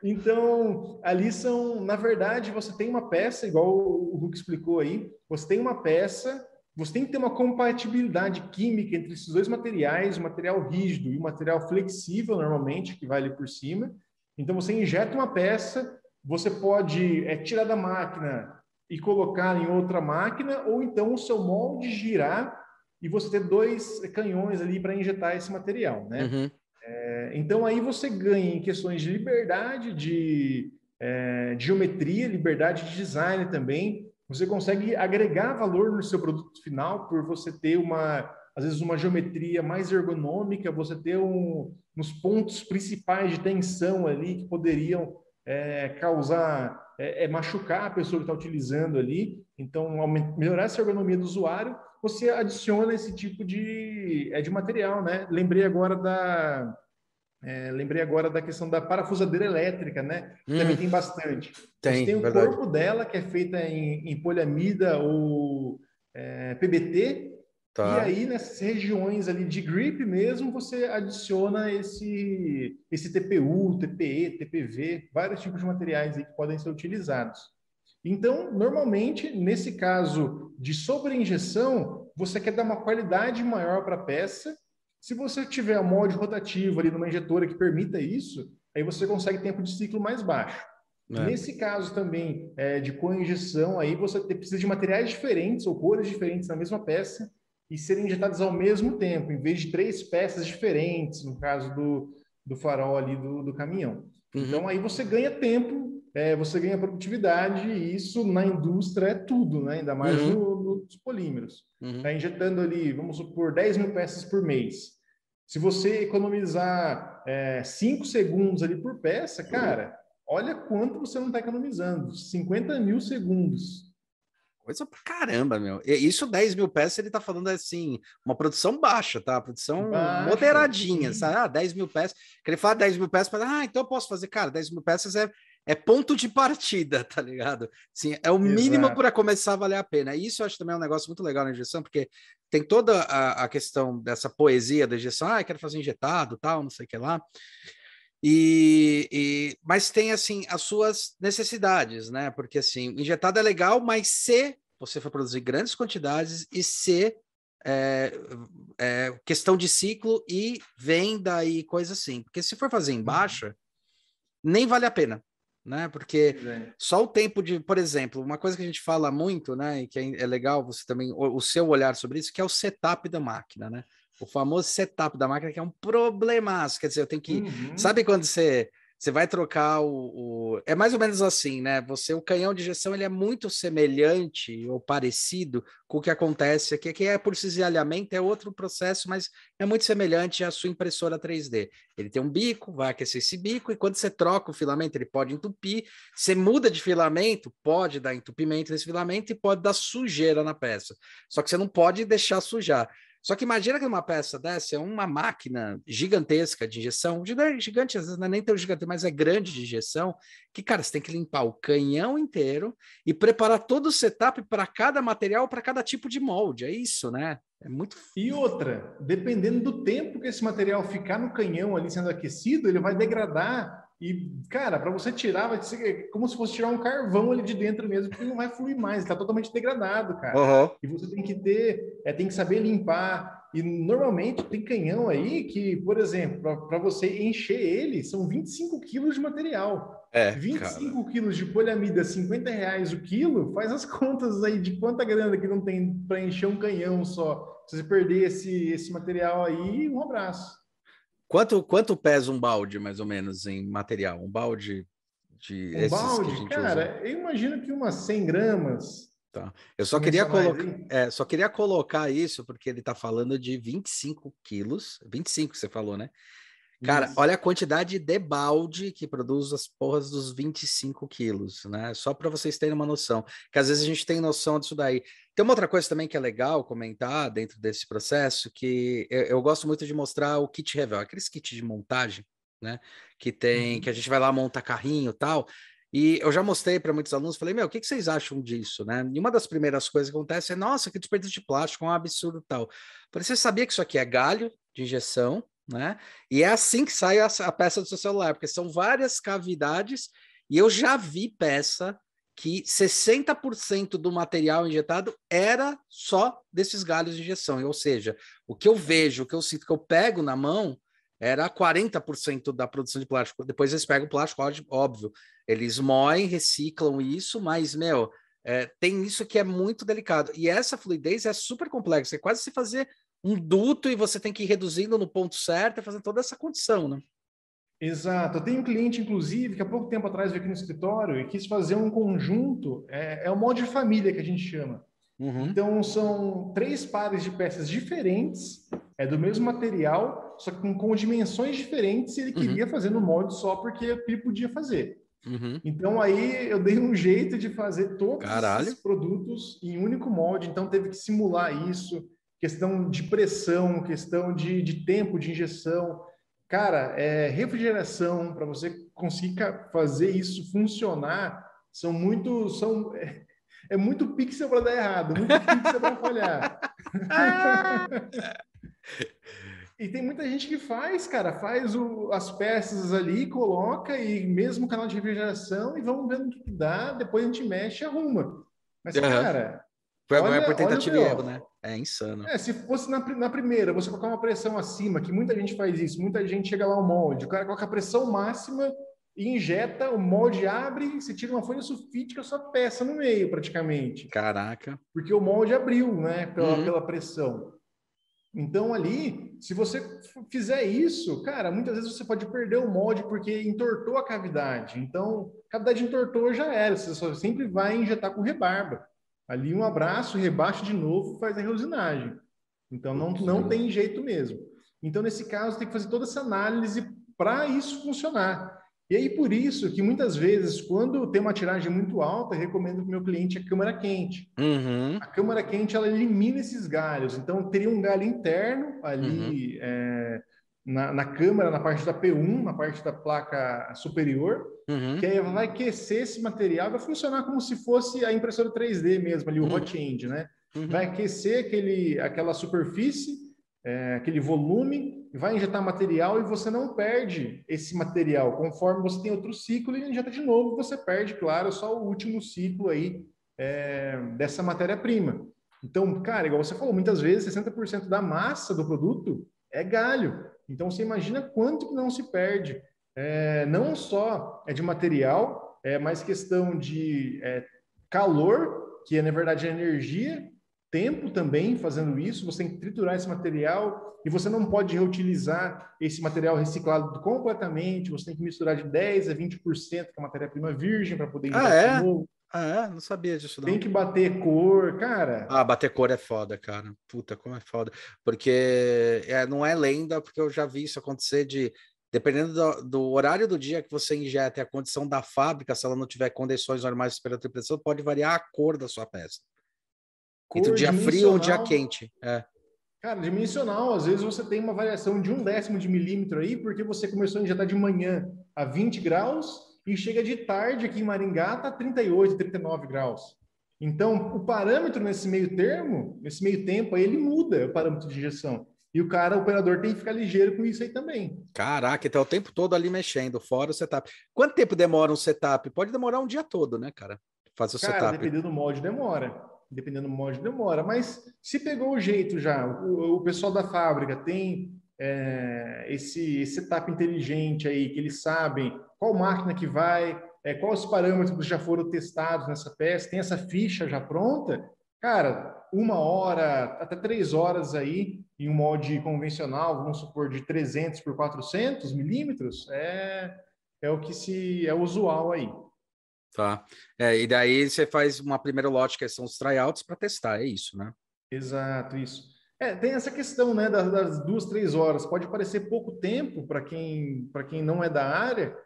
Então, ali são, na verdade, você tem uma peça, igual o Hulk explicou aí, você tem uma peça, você tem que ter uma compatibilidade química entre esses dois materiais, o material rígido e o material flexível, normalmente, que vai ali por cima. Então, você injeta uma peça, você pode é, tirar da máquina e colocar em outra máquina, ou então o seu molde girar e você ter dois canhões ali para injetar esse material, né? Uhum. É, então aí você ganha em questões de liberdade, de, é, de geometria, liberdade de design também. Você consegue agregar valor no seu produto final por você ter uma, às vezes, uma geometria mais ergonômica, você ter um, nos pontos principais de tensão ali que poderiam é, causar, é, é machucar a pessoa que está utilizando ali. Então, melhorar essa ergonomia do usuário você adiciona esse tipo de, é, de material, né? Lembrei agora da é, lembrei agora da questão da parafusadeira elétrica, né? Hum, Também tem bastante. Tem, tem o verdade. corpo dela, que é feita em, em poliamida ou é, PBT. Tá. E aí, nessas regiões ali de grip mesmo, você adiciona esse, esse TPU, TPE, TPV, vários tipos de materiais que podem ser utilizados. Então, normalmente, nesse caso de sobreinjeção, você quer dar uma qualidade maior para a peça. Se você tiver um molde rotativo ali numa injetora que permita isso, aí você consegue tempo de ciclo mais baixo. É. Nesse caso também é, de co-injeção, aí você precisa de materiais diferentes ou cores diferentes na mesma peça e serem injetadas ao mesmo tempo, em vez de três peças diferentes, no caso do, do farol ali do, do caminhão. Uhum. Então aí você ganha tempo é, você ganha produtividade e isso na indústria é tudo, né? ainda mais uhum. no, nos polímeros. Está uhum. Tá injetando ali, vamos supor, 10 mil peças por mês. Se você economizar 5 é, segundos ali por peça, cara, olha quanto você não está economizando. 50 mil segundos. Coisa pra caramba, meu. Isso 10 mil peças, ele tá falando assim, uma produção baixa, tá? Produção baixa, moderadinha, sim. sabe? Ah, 10 mil peças. Que ele fala 10 mil peças, para ah, então eu posso fazer, cara, 10 mil peças é é ponto de partida, [LAUGHS] tá ligado? Sim, é o mínimo para começar a valer a pena. E isso eu acho também um negócio muito legal na injeção, porque tem toda a, a questão dessa poesia da injeção, ah, quero fazer injetado, tal, não sei o que lá. E, e, mas tem assim as suas necessidades, né? Porque assim, injetado é legal, mas se você for produzir grandes quantidades e se é, é, questão de ciclo e venda e coisa assim. Porque se for fazer em uhum. baixa, nem vale a pena né? Porque é. só o tempo de, por exemplo, uma coisa que a gente fala muito, né, e que é, é legal você também o, o, seu olhar sobre isso, que é o setup da máquina, né? O famoso setup da máquina que é um problemaço, quer dizer, eu tenho que, uhum. sabe quando você você vai trocar o, o, É mais ou menos assim, né? Você, o canhão de injeção ele é muito semelhante ou parecido com o que acontece aqui, que é por cisalhamento, é outro processo, mas é muito semelhante à sua impressora 3D. Ele tem um bico, vai aquecer esse bico, e quando você troca o filamento, ele pode entupir. Você muda de filamento, pode dar entupimento nesse filamento e pode dar sujeira na peça. Só que você não pode deixar sujar. Só que imagina que uma peça dessa é uma máquina gigantesca de injeção, gigante, às vezes não é nem tão gigante, mas é grande de injeção, que, cara, você tem que limpar o canhão inteiro e preparar todo o setup para cada material, para cada tipo de molde. É isso, né? É muito. E outra, dependendo do tempo que esse material ficar no canhão ali sendo aquecido, ele vai degradar e, cara, para você tirar, vai ser como se fosse tirar um carvão ali de dentro mesmo, porque não vai fluir mais, está totalmente degradado, cara. Uhum. E você tem que ter, é, tem que saber limpar. E normalmente tem canhão aí que, por exemplo, para você encher ele, são 25 quilos de material. É, 25 cara. quilos de poliamida, 50 reais o quilo, faz as contas aí de quanta grana que não tem para encher um canhão só. Se você perder esse, esse material aí, um abraço. Quanto, quanto pesa um balde, mais ou menos, em material? Um balde de. Um balde, cara, usa? eu imagino que umas 100 gramas. Tá. Eu só queria, colocar, é, só queria colocar isso, porque ele está falando de 25 quilos. 25 você falou, né? Cara, Isso. olha a quantidade de balde que produz as porras dos 25 quilos, né? Só para vocês terem uma noção. Que às vezes a gente tem noção disso daí. Tem uma outra coisa também que é legal comentar dentro desse processo, que eu, eu gosto muito de mostrar o kit revel, aqueles kits de montagem, né? Que tem, uhum. que a gente vai lá, monta carrinho e tal. E eu já mostrei para muitos alunos, falei, meu, o que, que, vocês acham disso, né? E uma das primeiras coisas que acontece é, nossa, que desperdício de plástico, é um absurdo tal. Falei, você sabia que isso aqui é galho de injeção, né? E é assim que sai a, a peça do seu celular, porque são várias cavidades, e eu já vi peça que 60% do material injetado era só desses galhos de injeção. Ou seja, o que eu vejo, o que eu sinto, que eu pego na mão, era 40% da produção de plástico. Depois eles pegam o plástico, óbvio. Eles moem, reciclam isso, mas, meu, é, tem isso que é muito delicado. E essa fluidez é super complexa. É quase se fazer um duto e você tem que ir reduzindo no ponto certo e fazendo toda essa condição, né? Exato. Eu tenho um cliente, inclusive, que há pouco tempo atrás veio aqui no escritório e quis fazer um conjunto, é, é o molde de família que a gente chama. Uhum. Então, são três pares de peças diferentes, é do mesmo material, só que com, com dimensões diferentes, e ele uhum. queria fazer no molde só porque ele podia fazer. Uhum. Então, aí eu dei um jeito de fazer todos Caralho. esses produtos em único molde, então teve que simular isso, questão de pressão, questão de, de tempo de injeção, Cara, é, refrigeração, para você conseguir fazer isso funcionar, são muito. São, é, é muito pixel para dar errado, muito pixel para falhar. [LAUGHS] e tem muita gente que faz, cara, faz o, as peças ali, coloca e mesmo canal de refrigeração e vamos vendo o que dá, depois a gente mexe e arruma. Mas, uhum. cara, foi olha, por tentativa e erro, né? É insano. É, se fosse na, na primeira, você colocar uma pressão acima, que muita gente faz isso, muita gente chega lá ao molde, o cara coloca a pressão máxima e injeta, o molde abre, você tira uma folha sulfítica, sua peça no meio, praticamente. Caraca. Porque o molde abriu, né, pela, uhum. pela pressão. Então, ali, se você fizer isso, cara, muitas vezes você pode perder o molde porque entortou a cavidade. Então, a cavidade entortou já era, você só sempre vai injetar com rebarba. Ali um abraço, rebaixa de novo, faz a reusinagem. Então não, não tem jeito mesmo. Então, nesse caso, tem que fazer toda essa análise para isso funcionar. E aí, por isso que muitas vezes, quando tem uma tiragem muito alta, eu recomendo para o meu cliente a câmara quente. Uhum. A câmara quente, ela elimina esses galhos. Então, teria um galho interno ali uhum. é, na, na câmara, na parte da P1, na parte da placa superior, uhum. que aí vai aquecer esse material, vai funcionar como se fosse a impressora 3D mesmo, ali, o uhum. hot end, né? Uhum. Vai aquecer aquele, aquela superfície, é, aquele volume, vai injetar material e você não perde esse material. Conforme você tem outro ciclo, ele injeta de novo, você perde, claro, só o último ciclo aí é, dessa matéria-prima. Então, cara, igual você falou, muitas vezes 60% da massa do produto é galho. Então, você imagina quanto que não se perde. É, não só é de material, é mais questão de é, calor, que é, na verdade, é energia, tempo também fazendo isso. Você tem que triturar esse material e você não pode reutilizar esse material reciclado completamente. Você tem que misturar de 10% a 20% com a matéria-prima virgem para poder ah, é? de novo. Ah, é? Não sabia disso, não. Tem que bater cor, cara. Ah, bater cor é foda, cara. Puta, como é foda. Porque é, não é lenda, porque eu já vi isso acontecer de. Dependendo do, do horário do dia que você injeta e a condição da fábrica, se ela não tiver condições normais de temperatura e pressão, pode variar a cor da sua peça. Cor Entre o dia frio ou o dia quente. É. Cara, dimensional, às vezes você tem uma variação de um décimo de milímetro aí, porque você começou a injetar de manhã a 20 graus e chega de tarde aqui em Maringá, tá 38, 39 graus. Então, o parâmetro nesse meio termo, nesse meio tempo, aí ele muda o parâmetro de injeção. E o cara, o operador, tem que ficar ligeiro com isso aí também. Caraca, então o tempo todo ali mexendo, fora o setup. Quanto tempo demora um setup? Pode demorar um dia todo, né, cara? Fazer o cara, setup. Dependendo do molde, demora. Dependendo do molde, demora. Mas se pegou o jeito já, o, o pessoal da fábrica tem é, esse, esse setup inteligente aí, que eles sabem qual máquina que vai, é, quais parâmetros já foram testados nessa peça, tem essa ficha já pronta, cara, uma hora até três horas aí em um molde convencional, vamos supor de 300 por 400 milímetros, é, é o que se é usual aí. Tá. É, e daí você faz uma primeira lote que são os tryouts para testar, é isso, né? Exato, isso. É, tem essa questão, né, das, das duas, três horas. Pode parecer pouco tempo para quem, quem não é da área,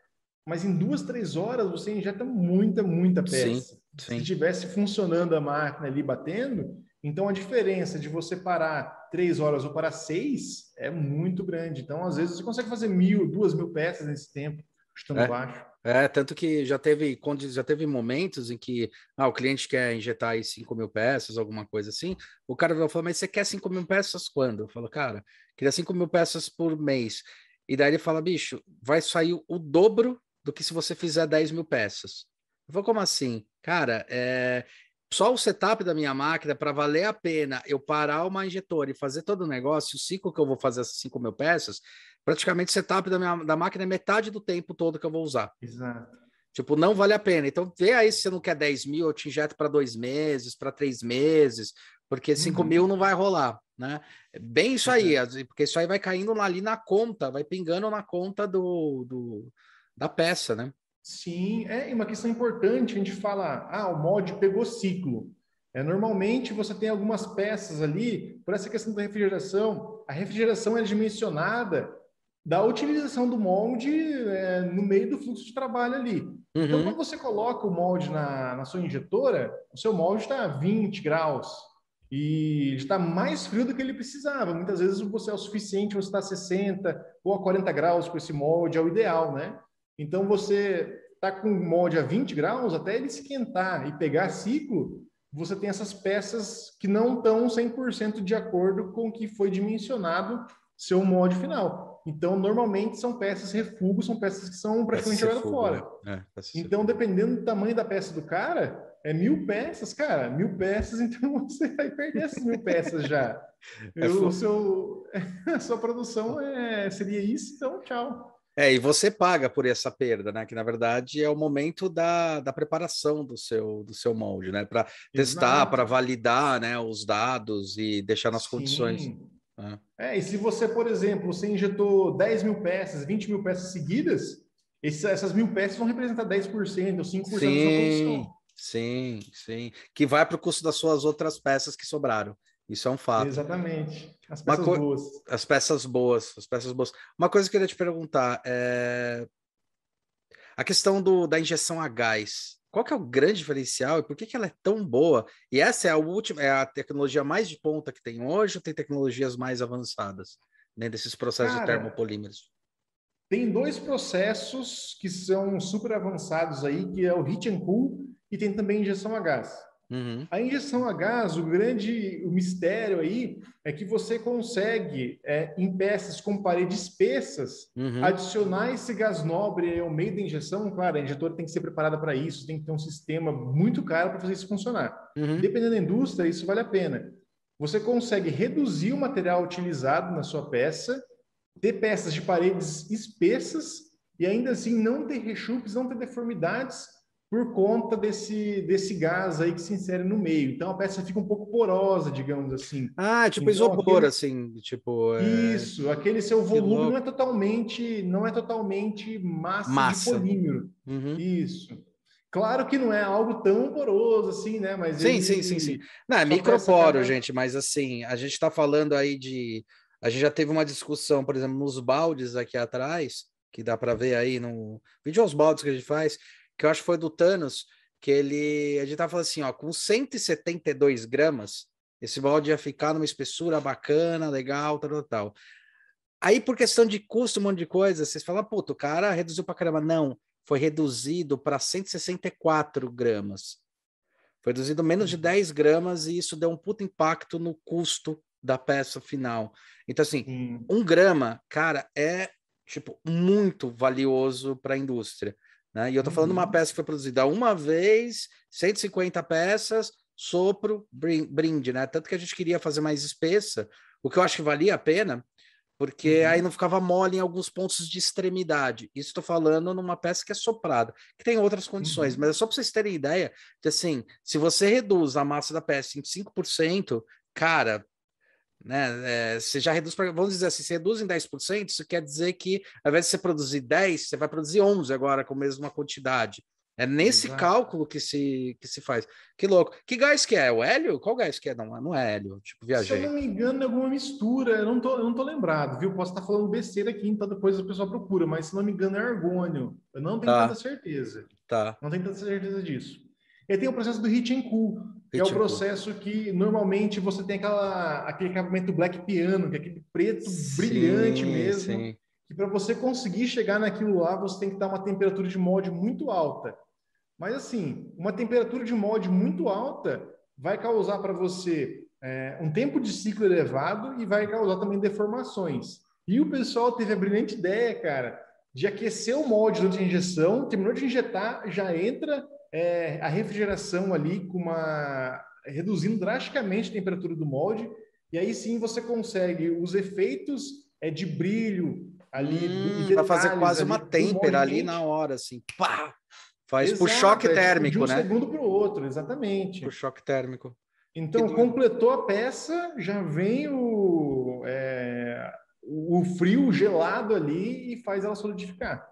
mas em duas, três horas você injeta muita, muita peça. Sim, sim. Se tivesse funcionando a máquina ali batendo, então a diferença de você parar três horas ou parar seis é muito grande. Então, às vezes, você consegue fazer mil, duas mil peças nesse tempo, chutando é. baixo. É, tanto que já teve, já teve momentos em que ah, o cliente quer injetar aí 5 mil peças, alguma coisa assim. O cara vai falar, mas você quer 5 mil peças quando? Eu falo, cara, queria 5 mil peças por mês. E daí ele fala, bicho, vai sair o dobro do que se você fizer 10 mil peças. Eu falo, como assim? Cara, é, só o setup da minha máquina, para valer a pena eu parar uma injetora e fazer todo o negócio, o ciclo que eu vou fazer essas 5 mil peças, praticamente o setup da, minha, da máquina é metade do tempo todo que eu vou usar. Exato. Tipo, não vale a pena. Então, vê aí se você não quer 10 mil, eu te injeto para dois meses, para três meses, porque 5 uhum. mil não vai rolar, né? Bem isso aí, porque isso aí vai caindo ali na conta, vai pingando na conta do, do da peça, né? Sim, é uma questão importante. A gente fala, ah, o molde pegou ciclo. É, normalmente você tem algumas peças ali, por essa questão da refrigeração, a refrigeração é dimensionada da utilização do molde é, no meio do fluxo de trabalho ali. Então, uhum. Então, quando você coloca o molde na, na sua injetora, o seu molde está a 20 graus e está mais frio do que ele precisava. Muitas vezes você é o suficiente, você está a 60 ou a 40 graus com esse molde, é o ideal, né? Então, você está com o molde a 20 graus, até ele esquentar e pegar ciclo, você tem essas peças que não estão 100% de acordo com o que foi dimensionado seu molde final. Então, normalmente são peças refugos, são peças que são praticamente jogadas fora. Né? É, então, dependendo do tamanho da peça do cara, é mil peças, cara, mil peças, [LAUGHS] então você vai perder essas mil peças já. É o seu, [LAUGHS] a sua produção é, seria isso, então tchau. É, e você paga por essa perda, né? Que na verdade é o momento da, da preparação do seu, do seu molde, né? Para testar, para validar né, os dados e deixar nas Sim. condições. Né? É, e se você, por exemplo, você injetou 10 mil peças, 20 mil peças seguidas, esse, essas mil peças vão representar 10% ou 5% sim, da sua produção. Sim, sim. Que vai para o custo das suas outras peças que sobraram. Isso é um fato. Exatamente. As peças co... boas. As peças boas, as peças boas. Uma coisa que eu queria te perguntar é a questão do, da injeção a gás. Qual que é o grande diferencial e por que, que ela é tão boa? E essa é a última, é a tecnologia mais de ponta que tem hoje ou tem tecnologias mais avançadas né, desses processos Cara, de termopolímeros? Tem dois processos que são super avançados aí, que é o heat and cool e tem também injeção a gás. Uhum. A injeção a gás, o grande o mistério aí é que você consegue, é, em peças com paredes espessas, uhum. adicionar esse gás nobre ao meio da injeção. Claro, a injetora tem que ser preparada para isso, tem que ter um sistema muito caro para fazer isso funcionar. Uhum. Dependendo da indústria, isso vale a pena. Você consegue reduzir o material utilizado na sua peça, ter peças de paredes espessas e ainda assim não ter rechupes, não ter deformidades por conta desse, desse gás aí que se insere no meio. Então a peça fica um pouco porosa, digamos assim. Ah, tipo então, isopor, aquele... assim, tipo. É... Isso, aquele seu volume não é totalmente, não é totalmente massa, massa. de polímero. Uhum. Isso. Claro que não é algo tão poroso assim, né? Mas sim, ele... sim, sim, sim. Não, é microporo, cara... gente, mas assim, a gente está falando aí de. A gente já teve uma discussão, por exemplo, nos baldes aqui atrás, que dá para ver aí no vídeo aos baldes que a gente faz que eu acho que foi do Thanos, que ele. A gente tava falando assim, ó, com 172 gramas, esse balde ia ficar numa espessura bacana, legal, tal, tal, tal. Aí, por questão de custo, um monte de coisa, vocês falam, puto, o cara reduziu para caramba. Não, foi reduzido para 164 gramas. Foi reduzido menos de 10 uhum. gramas e isso deu um puto impacto no custo da peça final. Então, assim, hum. um grama, cara, é, tipo, muito valioso para a indústria. Né? E eu estou falando de uma uhum. peça que foi produzida uma vez, 150 peças, sopro, brinde, né? Tanto que a gente queria fazer mais espessa, o que eu acho que valia a pena, porque uhum. aí não ficava mole em alguns pontos de extremidade. Isso estou falando numa peça que é soprada, que tem outras condições, uhum. mas é só para vocês terem ideia de assim, se você reduz a massa da peça em 5%, cara, né? É, você já reduz para, vamos dizer assim, você reduz em 10%, isso quer dizer que ao invés de você produzir 10, você vai produzir 11 agora com a mesma quantidade. É nesse Exato. cálculo que se, que se faz. Que louco. Que gás que é? O hélio? Qual gás que é? Não, não é hélio. Tipo, viajei. Se eu não me engano, é alguma mistura. Eu não tô, eu não tô lembrado, viu? Posso estar falando besteira aqui, então depois a pessoa procura. Mas se não me engano, é argônio. Eu não tenho tá. tanta certeza. Tá. Não tenho tanta certeza disso. E tem o processo do heat and cool, que é o processo que normalmente você tem aquela, aquele acabamento black piano, que é aquele preto sim, brilhante mesmo, sim. que para você conseguir chegar naquilo lá, você tem que dar uma temperatura de molde muito alta. Mas assim, uma temperatura de molde muito alta vai causar para você é, um tempo de ciclo elevado e vai causar também deformações. E o pessoal teve a brilhante ideia, cara, de aquecer o molde durante a injeção, terminou de injetar, já entra é, a refrigeração ali com uma reduzindo drasticamente a temperatura do molde, e aí sim você consegue os efeitos é, de brilho ali. Hum, para fazer quase uma têmpera ali na hora, assim, pá! Faz Exato, por choque é, térmico, de um né? segundo para o outro, exatamente. Por choque térmico. Então, completou a peça, já vem o, é, o frio gelado ali e faz ela solidificar.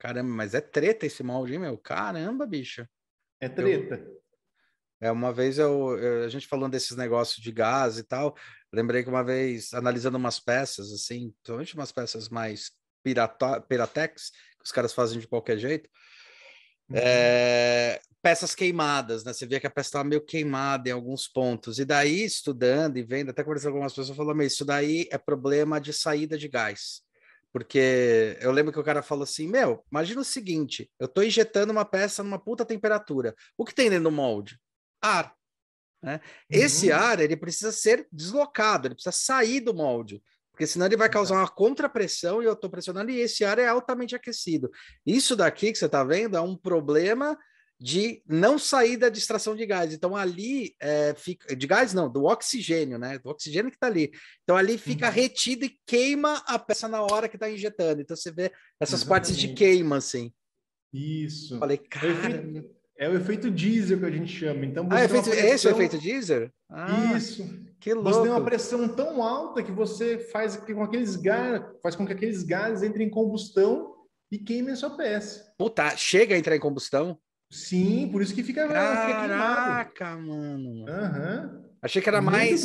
Caramba, mas é treta esse molde, hein, meu? Caramba, bicho. É treta. Eu... É, uma vez eu, eu, a gente falando desses negócios de gás e tal, lembrei que uma vez, analisando umas peças, assim, principalmente umas peças mais pirata, piratex, que os caras fazem de qualquer jeito, uhum. é, peças queimadas, né? Você via que a peça estava meio queimada em alguns pontos. E daí, estudando e vendo, até conversando com algumas pessoas, falou, mas isso daí é problema de saída de gás. Porque eu lembro que o cara falou assim: Meu, imagina o seguinte: eu estou injetando uma peça numa puta temperatura. O que tem dentro do molde? ar. Né? Uhum. Esse ar ele precisa ser deslocado, ele precisa sair do molde, porque senão ele vai causar uma contrapressão e eu estou pressionando e esse ar é altamente aquecido. Isso daqui que você está vendo é um problema de não saída de extração de gás. Então ali é, fica de gás não, do oxigênio, né? Do oxigênio que está ali. Então ali fica uhum. retido e queima a peça na hora que está injetando. Então você vê essas Exatamente. partes de queima assim. Isso. Falei, cara. É o efeito diesel que a gente chama. Então, ah, efeito, pressão... esse é o efeito diesel? Ah, Isso. Que louco. Você tem uma pressão tão alta que você faz com aqueles gases, faz com que aqueles gases entrem em combustão e queimem a sua peça. Puta, chega a entrar em combustão? Sim, por isso que fica Caraca, mano. Uhum. Achei que era Muito mais.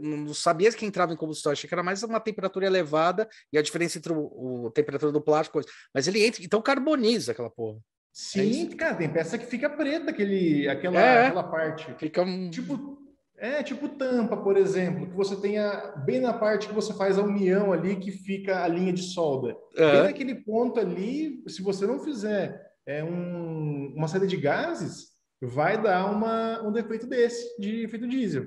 Não, não, sabia que entrava em combustão, achei que era mais uma temperatura elevada e a diferença entre o, a temperatura do plástico. Mas ele entra, então carboniza aquela porra. É Sim, é cara, tem peça que fica preta, aquele, aquela, é, aquela parte. Fica um... Tipo, é, tipo tampa, por exemplo, que você tenha bem na parte que você faz a união ali, que fica a linha de solda. Uhum. Bem naquele ponto ali, se você não fizer é, um, uma saída de gases, vai dar uma, um defeito desse, de efeito diesel.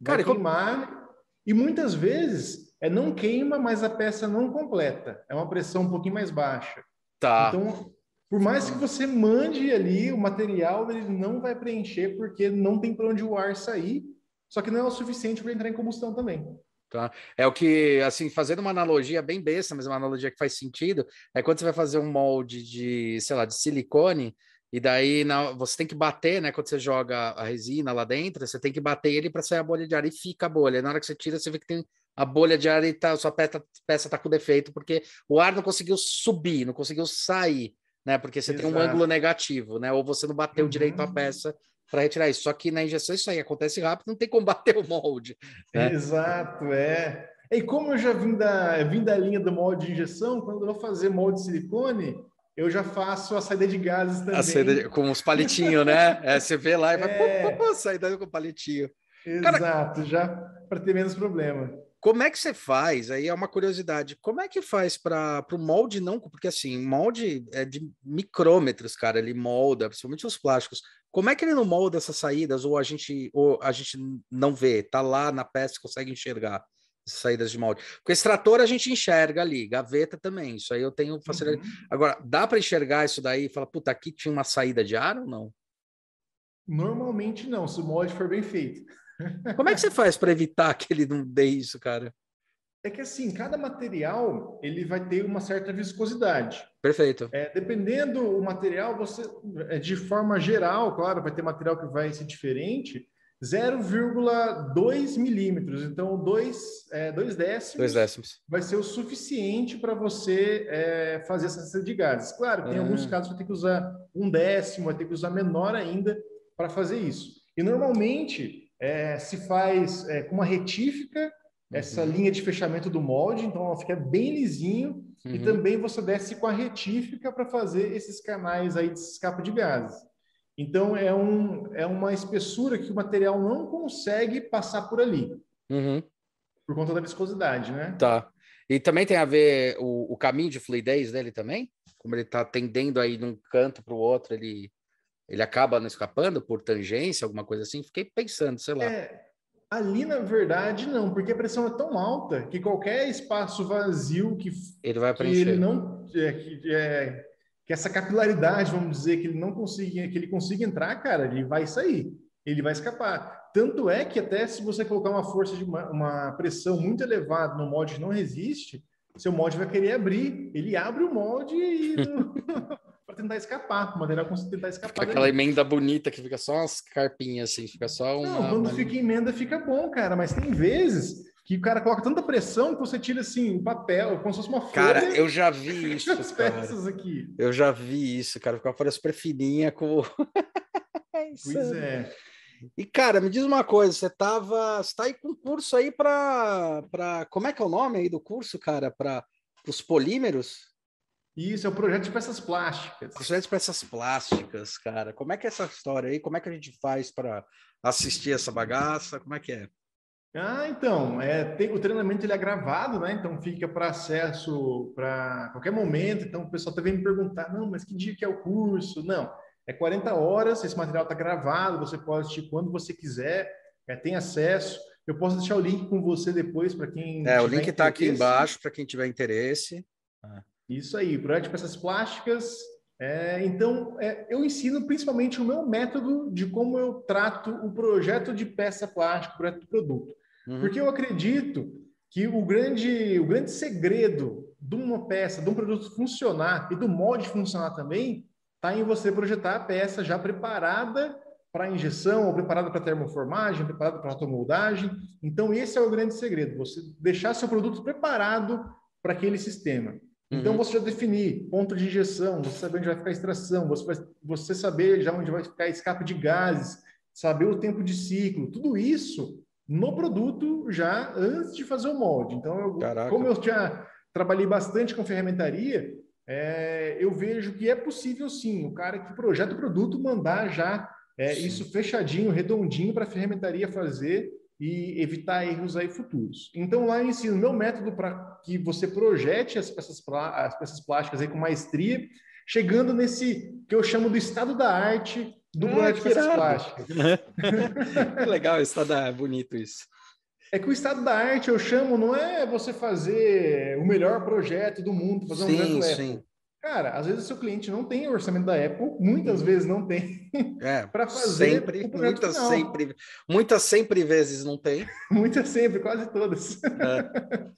Vai cara, queimar, como... e muitas vezes é não queima, mas a peça não completa. É uma pressão um pouquinho mais baixa. Tá. Então, por mais que você mande ali o material, ele não vai preencher porque não tem para onde o ar sair. Só que não é o suficiente para entrar em combustão também. Tá. É o que, assim, fazendo uma analogia bem besta, mas uma analogia que faz sentido, é quando você vai fazer um molde de, sei lá, de silicone, e daí na, você tem que bater, né? Quando você joga a resina lá dentro, você tem que bater ele para sair a bolha de ar e fica a bolha. Na hora que você tira, você vê que tem a bolha de ar e tá, sua peça, peça tá com defeito, porque o ar não conseguiu subir, não conseguiu sair né? Porque você Exato. tem um ângulo negativo, né? Ou você não bateu uhum. direito a peça para retirar isso. Só que na injeção isso aí acontece rápido, não tem como bater [LAUGHS] o molde. Né? Exato, é. E como eu já vim da, vim da linha do molde de injeção, quando eu vou fazer molde de silicone, eu já faço a saída de gases também. Saída de, com os palitinhos, né? É, você vê lá e vai é... pô, pô, saída com palitinho. Exato, Cara... já para ter menos problema. Como é que você faz? Aí é uma curiosidade. Como é que faz para o molde não? Porque assim, molde é de micrômetros, cara. Ele molda, principalmente os plásticos. Como é que ele não molda essas saídas? Ou a gente, ou a gente não vê? Tá lá na peça, consegue enxergar saídas de molde. Porque extrator a gente enxerga ali, gaveta também. Isso aí eu tenho facilidade. Uhum. Agora, dá para enxergar isso daí e falar, puta, aqui tinha uma saída de ar ou não? Normalmente não, se o molde for bem feito. [LAUGHS] Como é que você faz para evitar que ele não dê isso, cara? É que assim, cada material ele vai ter uma certa viscosidade. Perfeito. É, dependendo o material, você, é, de forma geral, claro, vai ter material que vai ser diferente, 0,2 milímetros. Então, dois, é, dois, décimos dois décimos vai ser o suficiente para você é, fazer essa cesta de gases. Claro, tem ah. alguns casos que vai ter que usar um décimo, vai ter que usar menor ainda para fazer isso. E normalmente é, se faz é, com uma retífica essa uhum. linha de fechamento do molde, então ela fica bem lisinho uhum. e também você desce com a retífica para fazer esses canais aí de escape de gases. Então é, um, é uma espessura que o material não consegue passar por ali. Uhum. Por conta da viscosidade, né? Tá. E também tem a ver o, o caminho de fluidez dele também? Como ele está tendendo aí de um canto para o outro, ele, ele acaba não escapando por tangência, alguma coisa assim? Fiquei pensando, sei lá. É, ali, na verdade, não, porque a pressão é tão alta que qualquer espaço vazio que ele vai preencher. Que ele não, é, que, é, que essa capilaridade, vamos dizer, que ele não consiga, que ele consiga entrar, cara, ele vai sair, ele vai escapar. Tanto é que até se você colocar uma força de uma, uma pressão muito elevada no molde que não resiste, seu molde vai querer abrir. Ele abre o molde e [LAUGHS] para tentar escapar, o material conseguir tentar escapar. Fica aquela emenda bonita que fica só umas carpinhas assim, fica só uma. Não, quando fica emenda fica bom, cara, mas tem vezes que o cara coloca tanta pressão que você tira assim o papel, como se fosse uma folha. Cara, eu já vi [LAUGHS] isso. As peças aqui. Eu já vi isso, cara. Ficar fora super fininha com. [LAUGHS] pois é. E, cara, me diz uma coisa, você tava. Você tá aí com um curso aí para. Pra... Como é que é o nome aí do curso, cara? Para os polímeros? Isso, é o projeto de peças plásticas. Projeto de peças plásticas, cara. Como é que é essa história aí? Como é que a gente faz para assistir essa bagaça? Como é que é? Ah, então, é, tem, o treinamento ele é gravado, né? Então fica para acesso para qualquer momento. Então o pessoal também tá me perguntar, não, mas que dia que é o curso? Não, é 40 horas. Esse material está gravado, você pode assistir quando você quiser, é, tem acesso. Eu posso deixar o link com você depois para quem. É, o link está aqui embaixo para quem tiver interesse. Ah. Isso aí, projeto de peças plásticas. É, então, é, eu ensino principalmente o meu método de como eu trato o projeto de peça plástica, o projeto de produto. Uhum. Porque eu acredito que o grande, o grande segredo de uma peça, de um produto funcionar e do molde funcionar também, está em você projetar a peça já preparada para injeção, ou preparada para termoformagem, preparada para automoldagem. Então, esse é o grande segredo, você deixar seu produto preparado para aquele sistema. Então, uhum. você já definir ponto de injeção, você saber onde vai ficar a extração, você, vai, você saber já onde vai ficar escape de gases, saber o tempo de ciclo, tudo isso no produto já antes de fazer o molde. Então, eu, como eu já trabalhei bastante com ferramentaria, é, eu vejo que é possível sim, o cara que projeta o produto mandar já é, isso fechadinho, redondinho para a ferramentaria fazer e evitar erros aí futuros. Então, lá eu ensino meu método para que você projete as peças, as peças plásticas aí com maestria, chegando nesse que eu chamo do estado da arte do ah, projeto de peças plásticas. [LAUGHS] que legal, estado da bonito isso. É que o estado da arte eu chamo não é você fazer o melhor projeto do mundo, fazer sim, um projeto sim. Cara, às vezes o seu cliente não tem o orçamento da Apple, muitas vezes não tem. [LAUGHS] É, para fazer sempre, muitas final. sempre, muitas sempre vezes não tem. [LAUGHS] muitas sempre, quase todas. É.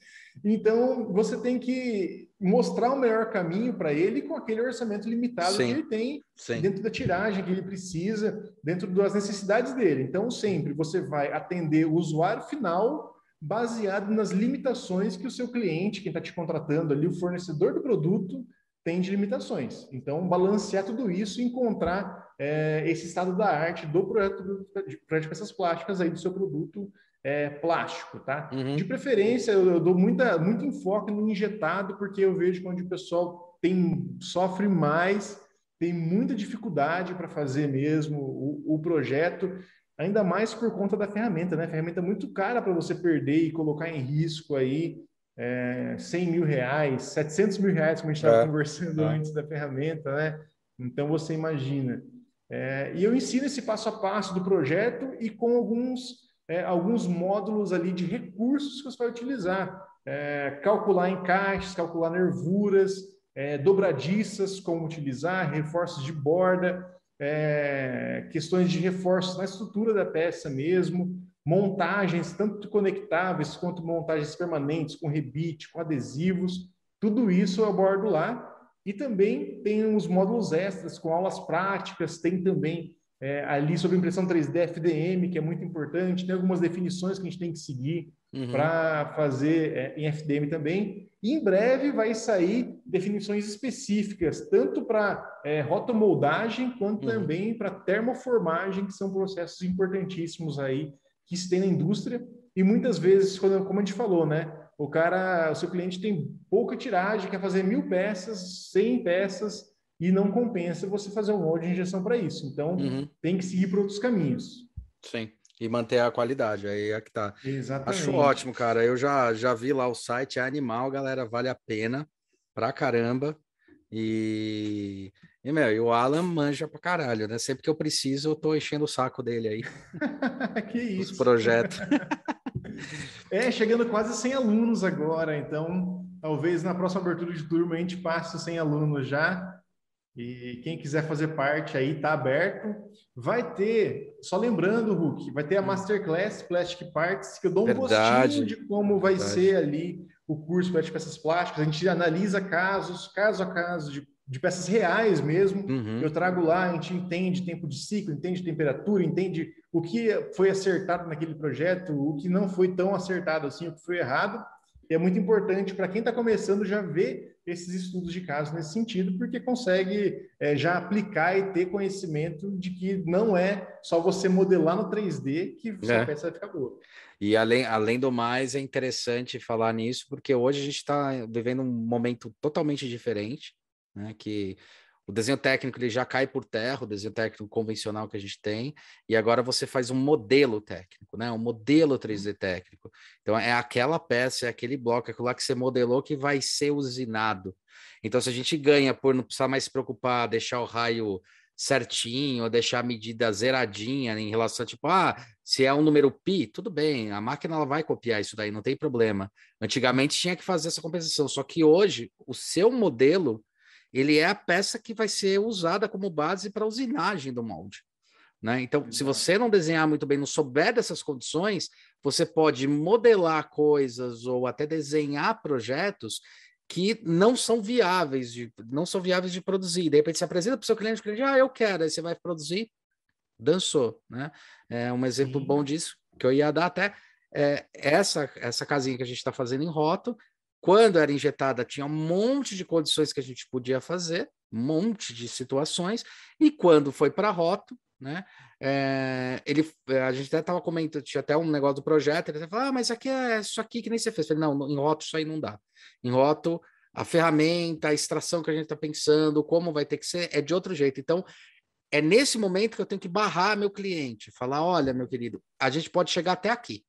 então, você tem que mostrar o melhor caminho para ele com aquele orçamento limitado Sim. que ele tem Sim. dentro da tiragem que ele precisa, dentro das necessidades dele. Então, sempre você vai atender o usuário final baseado nas limitações que o seu cliente, quem está te contratando ali, o fornecedor do produto, tem de limitações. Então, balancear tudo isso e encontrar é, esse estado da arte do projeto de, projeto de peças plásticas aí do seu produto é, plástico, tá? Uhum. De preferência, eu, eu, dou muita, muito enfoque no injetado, porque eu vejo que onde o pessoal tem, sofre mais, tem muita dificuldade para fazer mesmo o, o, projeto, ainda mais por conta da ferramenta, né? A ferramenta é muito cara para você perder e colocar em risco aí é, 100 mil reais, 700 mil reais, como a gente estava é. conversando é. antes da ferramenta, né? Então você imagina. É, e eu ensino esse passo a passo do projeto e com alguns, é, alguns módulos ali de recursos que você vai utilizar. É, calcular encaixes, calcular nervuras, é, dobradiças, como utilizar, reforços de borda, questões de reforços na estrutura da peça mesmo, montagens, tanto conectáveis quanto montagens permanentes, com rebite, com adesivos, tudo isso eu abordo lá. E também tem os módulos extras com aulas práticas, tem também é, ali sobre impressão 3D FDM, que é muito importante, tem algumas definições que a gente tem que seguir uhum. para fazer é, em FDM também. E em breve vai sair definições específicas, tanto para é, rotomoldagem quanto uhum. também para termoformagem, que são processos importantíssimos aí que se tem na indústria e muitas vezes, quando, como a gente falou, né? O cara, o seu cliente tem pouca tiragem, quer fazer mil peças, cem peças e não compensa você fazer um molde de injeção para isso. Então, uhum. tem que seguir por outros caminhos. Sim. e manter a qualidade. Aí é que tá. Exatamente. Acho ótimo, cara. Eu já, já vi lá o site, é animal, galera, vale a pena pra caramba. E, e, meu, e o Alan manja pra caralho, né? Sempre que eu preciso, eu tô enchendo o saco dele aí. [LAUGHS] que isso. Os projetos. [LAUGHS] é, chegando quase 100 alunos agora, então talvez na próxima abertura de turma a gente passe 100 alunos já. E quem quiser fazer parte aí, tá aberto. Vai ter, só lembrando, Hulk, vai ter a hum. Masterclass Plastic Parts, que eu dou um Verdade. gostinho de como vai Verdade. ser ali o curso de peças plásticas. A gente analisa casos, caso a caso, de, de peças reais mesmo. Uhum. Eu trago lá, a gente entende tempo de ciclo, entende temperatura, entende o que foi acertado naquele projeto, o que não foi tão acertado assim, o que foi errado. E é muito importante para quem está começando já ver esses estudos de caso nesse sentido, porque consegue é, já aplicar e ter conhecimento de que não é só você modelar no 3D que sua é. peça vai ficar boa. E além, além do mais, é interessante falar nisso, porque hoje a gente está vivendo um momento totalmente diferente, né? Que o desenho técnico ele já cai por terra, o desenho técnico convencional que a gente tem, e agora você faz um modelo técnico, né? Um modelo 3D técnico. Então é aquela peça, é aquele bloco, aquilo lá que você modelou que vai ser usinado. Então, se a gente ganha por não precisar mais se preocupar, deixar o raio certinho, ou deixar a medida zeradinha em relação a tipo, ah, se é um número pi, tudo bem, a máquina ela vai copiar isso daí, não tem problema. Antigamente tinha que fazer essa compensação, só que hoje o seu modelo ele é a peça que vai ser usada como base para a usinagem do molde. Né? Então, se você não desenhar muito bem, não souber dessas condições, você pode modelar coisas ou até desenhar projetos que não são viáveis de não são viáveis de produzir. De repente você apresenta para o seu cliente, o cliente, ah, eu quero, aí você vai produzir, dançou, né? É um exemplo Sim. bom disso que eu ia dar até é, essa essa casinha que a gente está fazendo em roto, quando era injetada, tinha um monte de condições que a gente podia fazer, um monte de situações, e quando foi para roto, né? É, ele, a gente até estava comentando, tinha até um negócio do projeto, ele falou, ah, mas aqui é isso aqui que nem você fez. Falei, não, em roto isso aí não dá. Em roto, a ferramenta, a extração que a gente está pensando, como vai ter que ser, é de outro jeito. Então, é nesse momento que eu tenho que barrar meu cliente, falar, olha, meu querido, a gente pode chegar até aqui.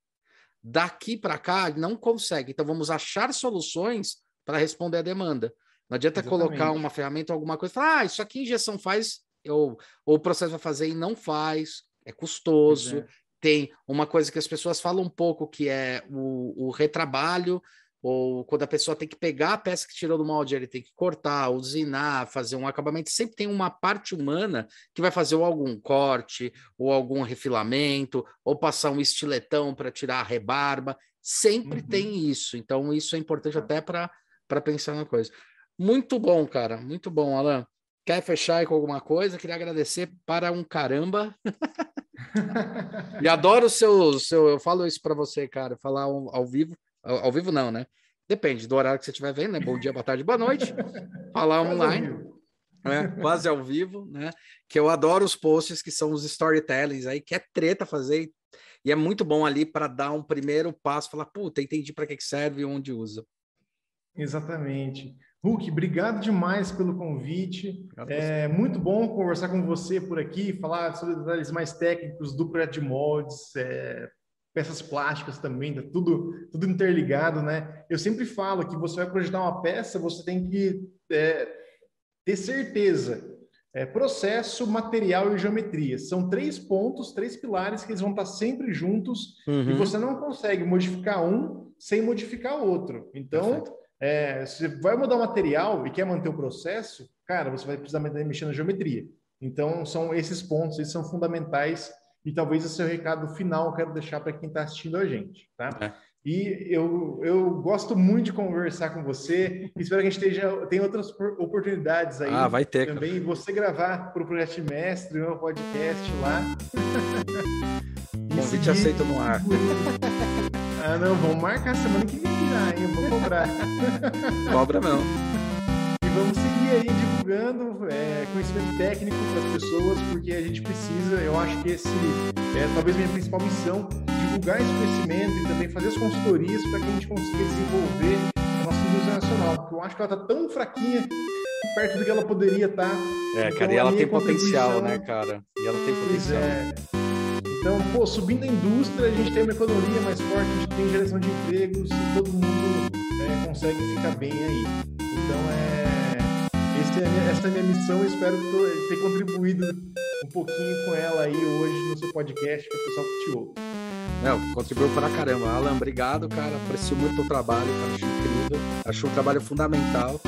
Daqui para cá, não consegue. Então, vamos achar soluções para responder a demanda. Não adianta Exatamente. colocar uma ferramenta ou alguma coisa e falar, ah, isso aqui injeção faz, ou, ou o processo vai fazer e não faz, é custoso. É. Tem uma coisa que as pessoas falam um pouco, que é o, o retrabalho ou quando a pessoa tem que pegar a peça que tirou do molde, ele tem que cortar, usinar, fazer um acabamento, sempre tem uma parte humana que vai fazer ou algum corte, ou algum refilamento, ou passar um estiletão para tirar a rebarba, sempre uhum. tem isso. Então, isso é importante até para pensar na coisa. Muito bom, cara, muito bom, Alan. Quer fechar aí com alguma coisa? Queria agradecer para um caramba. [LAUGHS] e adoro o seu, seu. Eu falo isso para você, cara, falar ao, ao vivo ao, ao, vivo não, né? Depende do horário que você estiver vendo, né? Bom dia, boa tarde, boa noite. Falar online. É, quase ao vivo, né? Que eu adoro os posts que são os storytellings aí, que é treta fazer. E é muito bom ali para dar um primeiro passo, falar, puta, entendi para que serve e onde usa. Exatamente. Hulk, obrigado demais pelo convite. É muito bom conversar com você por aqui, falar sobre detalhes mais técnicos do projeto de moldes, é, peças plásticas também, tá tudo, tudo interligado, né? Eu sempre falo que você vai projetar uma peça, você tem que é, ter certeza. É, processo, material e geometria. São três pontos, três pilares que eles vão estar sempre juntos uhum. e você não consegue modificar um sem modificar o outro. Então, é, se você vai mudar o material e quer manter o processo, cara, você vai precisar mexer na geometria. Então, são esses pontos, eles são fundamentais e talvez esse é o recado final que eu quero deixar para quem está assistindo a gente, tá? É. E eu, eu gosto muito de conversar com você. Espero que a gente esteja, tenha outras oportunidades aí. Ah, vai ter. Também cara. você gravar para o Projeto Mestre, meu podcast lá. [LAUGHS] Convite aceito no ar. [LAUGHS] ah, não, vamos marcar semana que vem já, hein? Vou cobrar. Cobra não vamos seguir aí divulgando é, conhecimento técnico para as pessoas, porque a gente precisa, eu acho que esse é talvez minha principal missão, divulgar esse conhecimento e também fazer as consultorias para que a gente consiga desenvolver a nossa indústria nacional, porque eu acho que ela está tão fraquinha perto do que ela poderia estar. Tá. É, cara, então, e ela tem potencial, né, cara? E ela tem potencial. É. Então, pô, subindo a indústria, a gente tem uma economia mais forte, a gente tem geração de empregos e todo mundo é, consegue ficar bem aí. Então, é, é minha, essa é a minha missão. Espero ter contribuído um pouquinho com ela aí hoje no seu podcast, para o pessoal que ouve. Não, contribuiu pra caramba. Alan, obrigado, cara. Aprecio muito o trabalho, cara. Acho incrível. Acho um trabalho fundamental,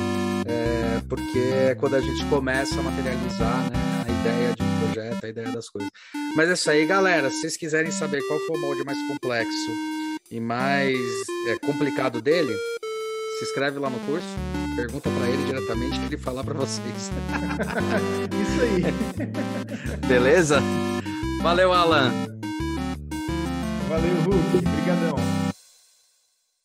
é, porque é quando a gente começa a materializar né, a ideia de um projeto, a ideia das coisas. Mas é isso aí, galera. Se vocês quiserem saber qual foi o molde mais complexo e mais é, complicado dele, se inscreve lá no curso, pergunta para ele diretamente que ele falar para vocês. [LAUGHS] Isso aí. Beleza? Valeu, Alan. Valeu, Hulk. Obrigadão.